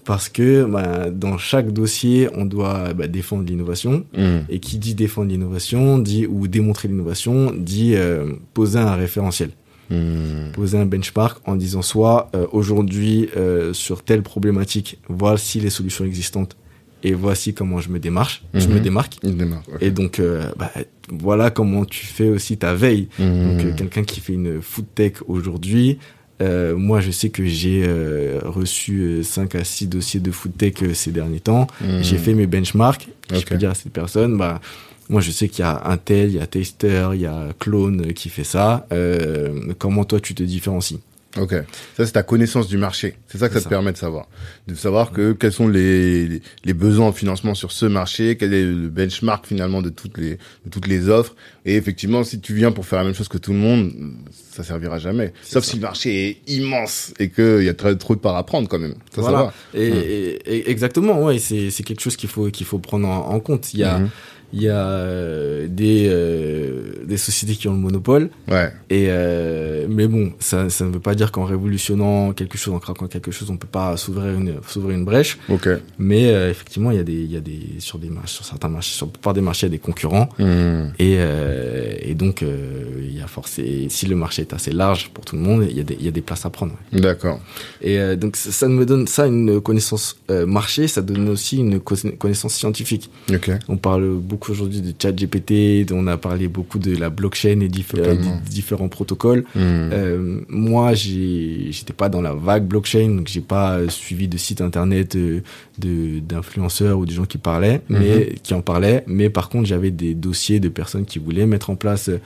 Parce que bah, dans chaque dossier, on doit bah, défendre l'innovation. Hmm. Et qui dit défendre l'innovation, dit ou démontrer l'innovation, dit euh, poser un référentiel, Hmm. poser un benchmark en disant soit euh, aujourd'hui euh, sur telle problématique, voici les solutions existantes et voici comment je me démarche, je me démarque. Il démarre. ok. Et donc euh, bah, voilà comment tu fais aussi ta veille. Hmm. Donc euh, quelqu'un qui fait une food tech aujourd'hui, euh, moi je sais que j'ai euh, reçu 5 à 6 dossiers de food tech euh, ces derniers temps. Hmm. J'ai fait mes benchmarks. Je peux dire à cette personne, bah, moi je sais qu'il y a un tel, il y a Taster, il y a Clone euh, qui fait ça. Euh, comment toi tu te différencies? Ok. Ça, c'est ta connaissance du marché. C'est ça que ça, te permet de savoir. De savoir que quels sont les, les, besoins en financement sur ce marché, quel est le benchmark finalement de toutes les, de toutes les offres. Et effectivement, si tu viens pour faire la même chose que tout le monde, ça servira jamais. Sauf ça. si le marché est immense et qu'il y a très, trop de part à prendre quand même. Ça, Voilà. ça va. Et, et- exactement, ouais, c'est c'est quelque chose qu'il faut qu'il faut prendre en, en compte. Il y a Mhm. Il y a euh, des euh, des sociétés qui ont le monopole Ouais. et euh, mais bon, ça ça ne veut pas dire qu'en révolutionnant quelque chose, en craquant quelque chose, on peut pas s'ouvrir une s'ouvrir une brèche. Mais effectivement, il y a des il y a des sur des marchés, sur certains marchés, sur la plupart des marchés, il y a des concurrents. Hmm. Et, et donc, il y a forcé, si le marché est assez large pour tout le monde, il y a des, il y a des places à prendre. ouais. D'accord. Et donc, ça, ça me donne ça une connaissance marché, ça donne aussi une co- connaissance scientifique. On parle beaucoup aujourd'hui de chat GPT, on a parlé beaucoup de la blockchain et différents protocoles. Hmm. Euh, moi, j'étais pas dans la vague blockchain, donc j'ai pas suivi de site internet euh, de d'influenceurs ou de gens qui parlaient, Mhm. mais qui en parlaient. Mais par contre, j'avais des dossiers de personnes qui voulaient mettre en place euh,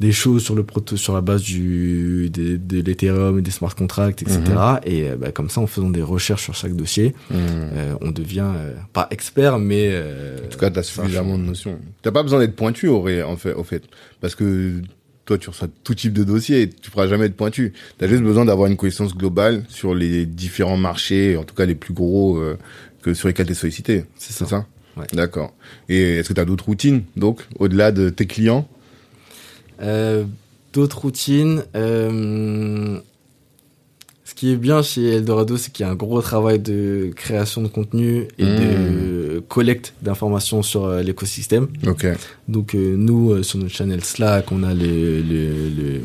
des choses sur le proto, sur la base du de, de l'Ethereum et des smart contracts, etc. Et euh, bah, comme ça, en faisant des recherches sur chaque dossier, Hmm. euh, on devient euh, pas expert, mais euh, En tout cas, t'as suffisamment de notions. T'as pas besoin d'être pointu au, ré- en fait, au fait. Parce que toi, tu reçois tout type de dossier et tu pourras jamais être pointu. T'as juste besoin d'avoir une connaissance globale sur les différents marchés, en tout cas les plus gros que sur lesquels t'es sollicité. c'est C'est ça. ça? Ouais. D'accord. Et est-ce que t'as d'autres routines, donc, au-delà de tes clients? Euh, D'autres routines. euh, ce qui est bien chez Eldorado, c'est qu'il y a un gros travail de création de contenu et Mmh. de collecte d'informations sur euh, l'écosystème. Donc nous, sur notre channel Slack, on a le, le, le,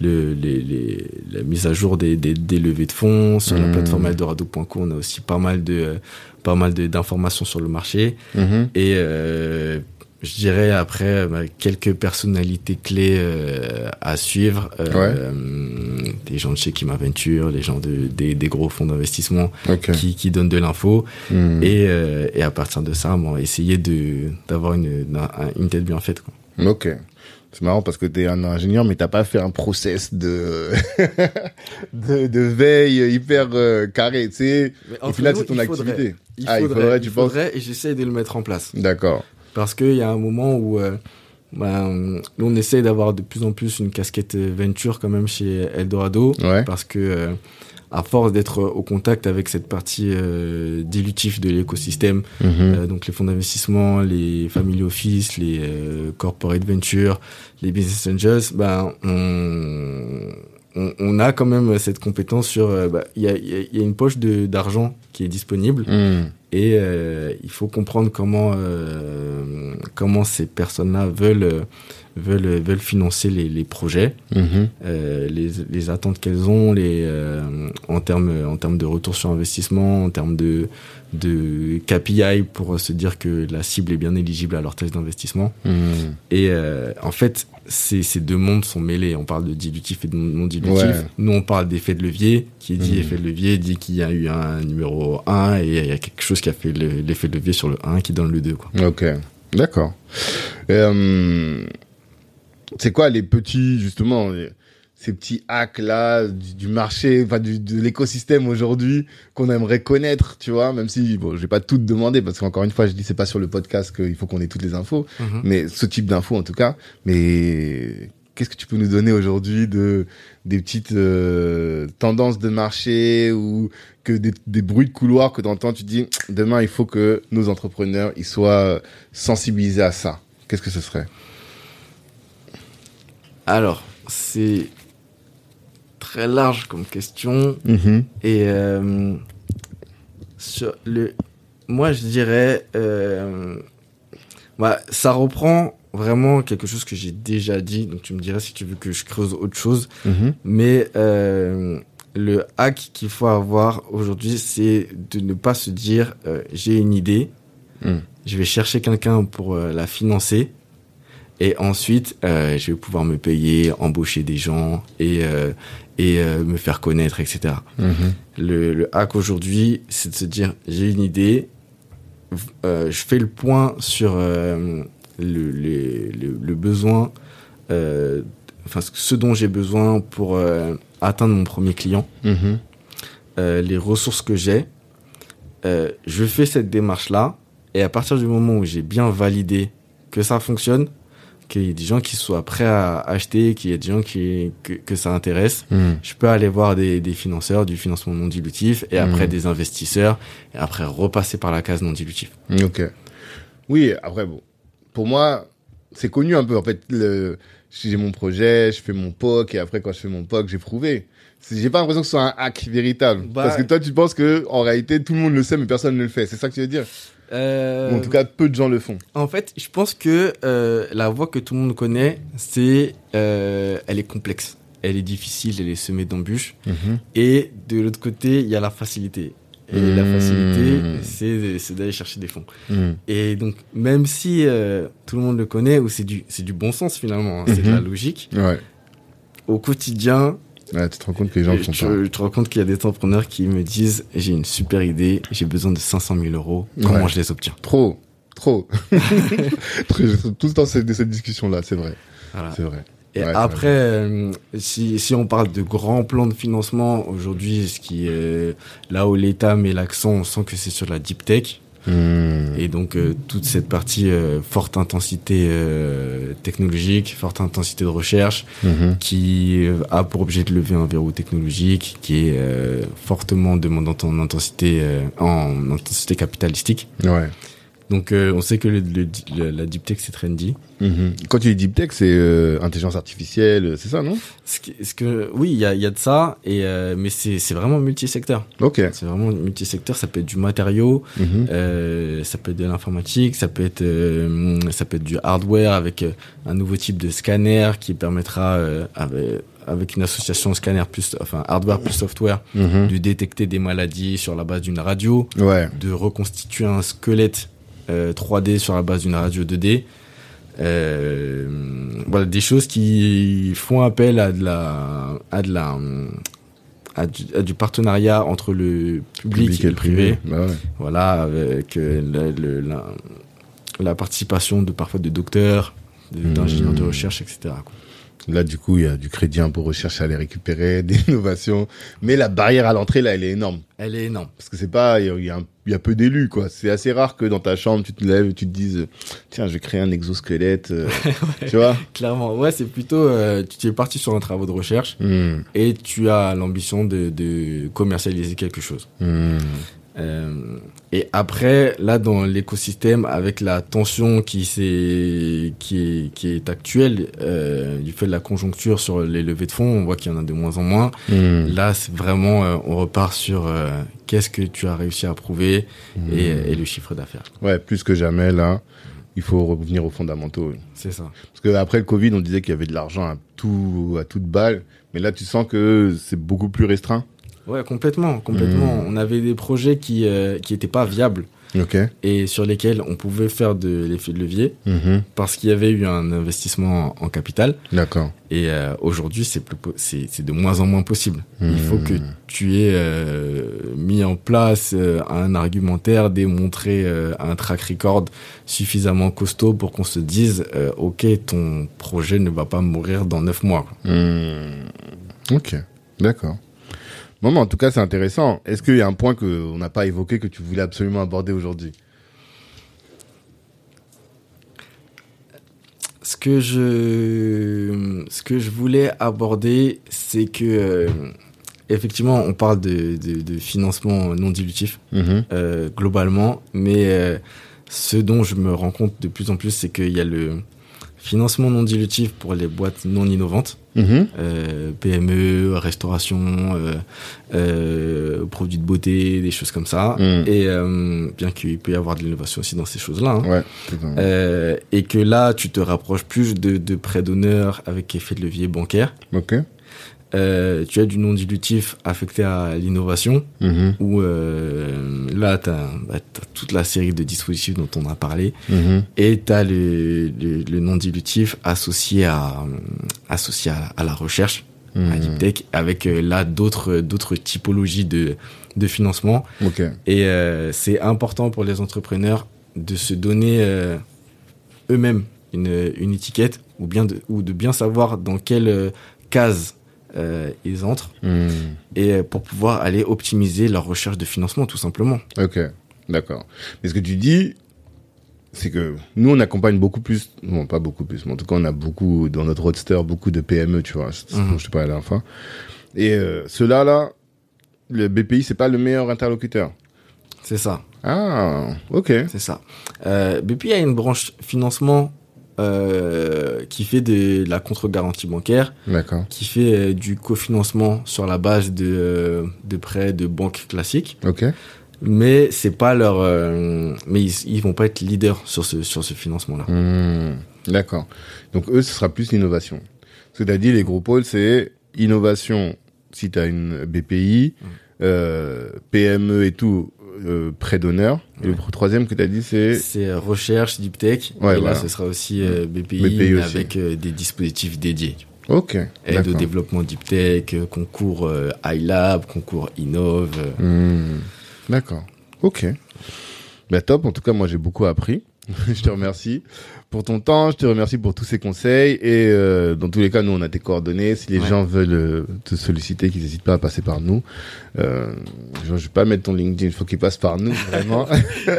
le- les- les- la mise à jour des, des, des levées de fonds. Sur la Mmh. plateforme eldorado.co, on a aussi pas mal de pas mal d'informations sur le marché. Mhm. Et euh, je dirais après bah, quelques personnalités clés euh, à suivre. Euh, Ouais. euh, des gens de chez Kim Aventure, les gens de, des, des gros fonds d'investissement qui, qui donnent de l'info. Hmm. Et, euh, et à partir de ça, bon, essayer de d'avoir une, un- une tête bien faite. Quoi. Ok. C'est marrant parce que t'es un ingénieur, mais t'as pas fait un process de de, de veille hyper euh, carré. Tu sais, au final, c'est ton activité. Il Ah, il faudrait, faudrait, il tu penses faudrait, et j'essaie de le mettre en place. D'accord. Parce qu'il y a un moment où euh, ben, on essaie d'avoir de plus en plus une casquette venture quand même chez Eldorado. Ouais. Parce que euh, à force d'être au contact avec cette partie euh, dilutive de l'écosystème, Mhm. euh, donc les fonds d'investissement, les family office, les euh, corporate ventures, les business angels, ben on, on, on a quand même cette compétence sur, euh, bah, il y, a, il y a- il y a une poche d'argent qui est disponible Hmm. et euh, il faut comprendre comment euh, comment ces personnes-là veulent euh, veulent veulent financer les, les projets, Mhm. euh, les, les attentes qu'elles ont, les euh, en termes en termes de retour sur investissement, en termes de de KPI pour se dire que la cible est bien éligible à leur thèse d'investissement. Hmm. Et euh, en fait, ces, ces deux mondes sont mêlés. On parle de dilutif et de non dilutif. Ouais. Nous, on parle d'effet de levier. Qui dit Mhm. effet de levier dit qu'il y a eu un numéro 1 et il y a quelque chose qui a fait le- l'effet de levier sur le 1 qui donne le 2. Quoi. Ok, d'accord. Euh, c'est quoi les petits, justement, les- ces petits hacks là du, du marché, enfin du, de l'écosystème aujourd'hui qu'on aimerait connaître, tu vois, même si bon, je vais pas tout te demander parce qu'encore une fois, je dis c'est pas sur le podcast qu'il faut qu'on ait toutes les infos, mais ce type d'infos en tout cas. Mais qu'est-ce que tu peux nous donner aujourd'hui de des petites euh, tendances de marché ou que des, des bruits de couloir que tu entends, tu dis demain il faut que nos entrepreneurs ils soient sensibilisés à ça. Qu'est-ce que ce serait? Alors, c'est très large comme question. Mhm. Et euh, sur le, moi, je dirais, euh, bah, ça reprend vraiment quelque chose que j'ai déjà dit. Donc, tu me dirais si tu veux que je creuse autre chose. Mhm. Mais euh, le hack qu'il faut avoir aujourd'hui, c'est de ne pas se dire j'ai une idée, Mm. je vais chercher quelqu'un pour la financer. Et ensuite, euh, je vais pouvoir me payer, embaucher des gens et, euh, et euh, me faire connaître, etc. Mhm. Le, le hack aujourd'hui, c'est de se dire j'ai une idée, je fais le point sur le, le, le- le besoin, enfin ce- dont j'ai besoin pour atteindre mon premier client, Mhm. les ressources que j'ai. Je fais cette démarche-là et à partir du moment où j'ai bien validé que ça fonctionne, qu'il y ait des gens qui soient prêts à acheter, qu'il y ait des gens qui, que, que ça intéresse, Mhm. je peux aller voir des, des financeurs, du financement non dilutif, et après Mhm. des investisseurs, et après repasser par la case non dilutif. Ok. Oui, après, bon. Pour moi, c'est connu un peu. En fait, le, j'ai mon projet, je fais mon POC, et après, quand je fais mon POC, j'ai prouvé. J'ai pas l'impression que ce soit un hack véritable. Bah- Parce que toi, tu penses que, en réalité, tout le monde le sait, mais personne ne le fait. C'est ça que tu veux dire? Euh, en tout cas, peu de gens le font. en fait, je pense que euh, la voie que tout le monde connaît, c'est, euh, elle est complexe, elle est difficile, elle est semée d'embûches, et de l'autre côté, il y a la facilité. Et la Mhm. facilité, c'est d'aller chercher des fonds. Mhm. Et donc, même si tout le monde le connaît, ou c'est du, du bon sens finalement, hein, c'est de Mhm. la logique, Ouais. au quotidien, Ouais, tu te rends compte que les gens Et font tu, pas. te rends compte qu'il y a des entrepreneurs qui me disent j'ai une super idée, j'ai besoin de 500 000 euros, comment Ouais. je les obtiens? Trop. Trop. Tout le temps, c'est de cette discussion-là, c'est vrai. Voilà. C'est vrai. Et Ouais, après, euh, si, si on parle de grands plans de financement, aujourd'hui, ce qui est là où l'État met l'accent, on sent que c'est sur la deep tech. Et donc, euh, toute cette partie euh, forte intensité euh, technologique, forte intensité de recherche, Mhm. qui euh, a pour objet de lever un verrou technologique, qui est euh, fortement demandante en intensité, euh, en intensité capitalistique. Ouais. Donc euh, on sait que le, le- le- la deep tech c'est trendy. Mhm. Quand tu dis deep tech, c'est euh, intelligence artificielle, c'est ça, non? Ce, qui- ce que oui, il y a, il y a de ça et euh, mais c'est c'est vraiment multisecteur. Ok. C'est vraiment multisecteur. Ça peut être du matériau, Mhm. euh, ça peut être de l'informatique, ça peut être euh, ça peut être du hardware avec euh, un nouveau type de scanner qui permettra euh, avec, avec une association scanner plus enfin hardware plus software Mhm. de détecter des maladies sur la base d'une radio. Ouais. de reconstituer un squelette euh, 3D sur la base d'une radio 2D. Euh, voilà des choses qui font appel à de la à de la à du, à du partenariat entre le public, et le privé, Bah ouais. voilà avec euh, le- le- la, la participation de parfois de docteurs de- Mmh. d'ingénieurs de recherche etc quoi. Là, du coup, il y a du crédit impôt recherche à aller récupérer, des innovations. Mais la barrière à l'entrée, là, elle est énorme. elle est énorme Parce que c'est pas, il y a, y y peu d'élus, quoi. C'est assez rare que dans ta chambre, tu te lèves et tu te dises, tiens, je vais créer un exosquelette, euh, tu vois. clairement ouais c'est plutôt euh, tu es parti sur un travail de recherche Hmm. et tu as l'ambition de, de commercialiser quelque chose. Hmm. Euh, et après, là, dans l'écosystème, avec la tension qui, est, qui est actuelle, euh, du fait de la conjoncture sur les levées de fonds, on voit qu'il y en a de moins en moins. Hmm. Là, c'est vraiment, euh, on repart sur qu'est-ce que tu as réussi à prouver Hmm. et, et le chiffre d'affaires. Ouais, plus que jamais, là, il faut revenir aux fondamentaux. C'est ça. Parce que après le Covid, on disait qu'il y avait de l'argent à tout, à toute balle. Mais là, tu sens que c'est beaucoup plus restreint. Ouais, complètement, complètement. Hmm. On avait des projets qui euh, qui étaient pas viables et sur lesquels on pouvait faire de l'effet de levier Mhm. parce qu'il y avait eu un investissement en capital. D'accord. Et euh, aujourd'hui, c'est de moins en moins possible. Il Hmm. faut que tu aies euh, mis en place euh, un argumentaire, démontré euh, un track record suffisamment costaud pour qu'on se dise, euh, ok, ton projet ne va pas mourir dans neuf mois. quoi. Hmm. Ok, d'accord. Mais en tout cas, c'est intéressant. Est-ce qu'il y a un point qu'on n'a pas évoqué que tu voulais absolument aborder aujourd'hui? Ce que je ce que je voulais aborder, c'est que euh, effectivement, on parle de, de, de financement non dilutif. Mhm. euh, globalement, mais euh, ce dont je me rends compte de plus en plus, c'est qu'il y a le financement non dilutif pour les boîtes non innovantes, Mhm. euh, PME, restauration, euh, euh, produits de beauté, des choses comme ça. Mhm. Et bien qu'il peut y avoir de l'innovation aussi dans ces choses-là. hein. Ouais. et que là, tu te rapproches plus de, de prêts d'honneur avec effet de levier bancaire. Ok. Euh, tu as du non dilutif affecté à l'innovation, Mhm. où euh, là, tu as, toute la série de dispositifs dont on a parlé, Mhm. et tu as le, le, le non dilutif associé à, associé à, à la recherche, à Mhm. Deep Tech, avec euh, là d'autres typologies de, de financement. Et euh, c'est important pour les entrepreneurs de se donner eux-mêmes une, une étiquette ou bien de, ou de bien savoir dans quelle case euh, ils entrent Mhm. et euh, pour pouvoir aller optimiser leur recherche de financement tout simplement. Ok, d'accord. Mais ce que tu dis, c'est que nous, on accompagne beaucoup plus, bon, pas beaucoup plus, mais en tout cas, on a beaucoup, dans notre roadster, beaucoup de PME, tu vois, ce Mhm. dont je te parlais la dernière fois. Et euh, ceux-là, là, le BPI, c'est pas le meilleur interlocuteur. C'est ça, Ah, ok. c'est ça. Euh, BPI a une branche financement euh, qui fait de la contre-garantie bancaire, qui fait euh, du cofinancement sur la base de, euh, de prêts de banques classiques. Ok. mais c'est pas leur mais ils, ils vont pas être leaders sur ce sur ce financement là Hmm, D'accord. Donc, eux, ce sera plus l'innovation. Ce que tu as dit, les gros pôles, c'est innovation si tu as une BPI, Mm. euh, PME et tout, euh, prêt d'honneur. Et le troisième que tu as dit, c'est c'est euh, recherche deep tech Ouais, et voilà. là ce sera aussi euh, BPI, BPI mais aussi. avec euh, des dispositifs dédiés Ok. aide au développement deep tech euh, concours iLab concours Innov. Hmm, D'accord. Ok. Bah top. En tout cas, moi j'ai beaucoup appris. je te remercie pour ton temps. Je te remercie pour tous ces conseils. Et euh, dans tous les cas, nous on a tes coordonnées. Si les Ouais. gens veulent euh, te solliciter, qu'ils n'hésitent pas à passer par nous. Euh, je, je vais pas mettre ton LinkedIn. Il faut qu'ils passent par nous vraiment.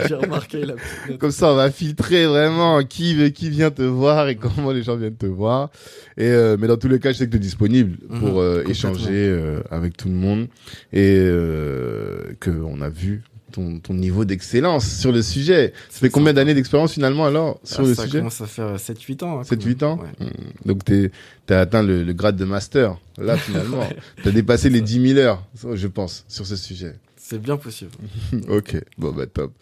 j'ai remarqué la petite. Comme ça, on va filtrer vraiment qui veut- qui vient te voir et comment les gens viennent te voir. Et euh, mais dans tous les cas, je sais que tu es disponible Mhm, pour euh, échanger avec tout le monde et euh, que on a vu ton, ton niveau d'excellence sur le sujet. Ça fait combien d'années d'expérience finalement alors sur Ah, le ça sujet commence à faire 7-8 ans hein, 7-8 quand ans. Ouais. Hmm. Donc tu as atteint le, le grade de master là finalement. Tu as dépassé les 10 000 heures, je pense, sur ce sujet. C'est bien possible Ok, bon bah top.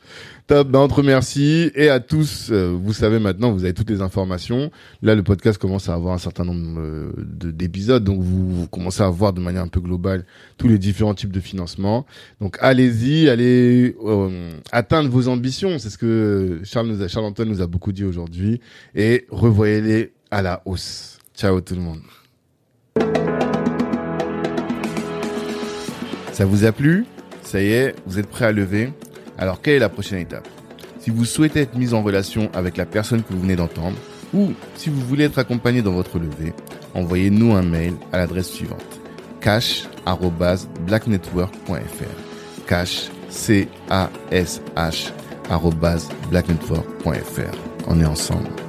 Top, bah on te remercie. Et à tous, euh, vous savez maintenant, vous avez toutes les informations. Là, le podcast commence à avoir un certain nombre euh, de- d'épisodes, donc vous, vous commencez à voir de manière un peu globale tous les différents types de financement. Donc allez-y, allez euh, atteindre vos ambitions. C'est ce que Charles, nous a, Charles Antoine nous a beaucoup dit aujourd'hui. Et revoyez-les à la hausse. Ciao tout le monde. Ça vous a plu? Ça y est, vous êtes prêt à lever Alors quelle est la prochaine étape? Si vous souhaitez être mis en relation avec la personne que vous venez d'entendre, ou si vous voulez être accompagné dans votre levée, envoyez-nous un mail à l'adresse suivante cash@blacknetwork.fr cash c a s h blacknetwork.fr. On est ensemble.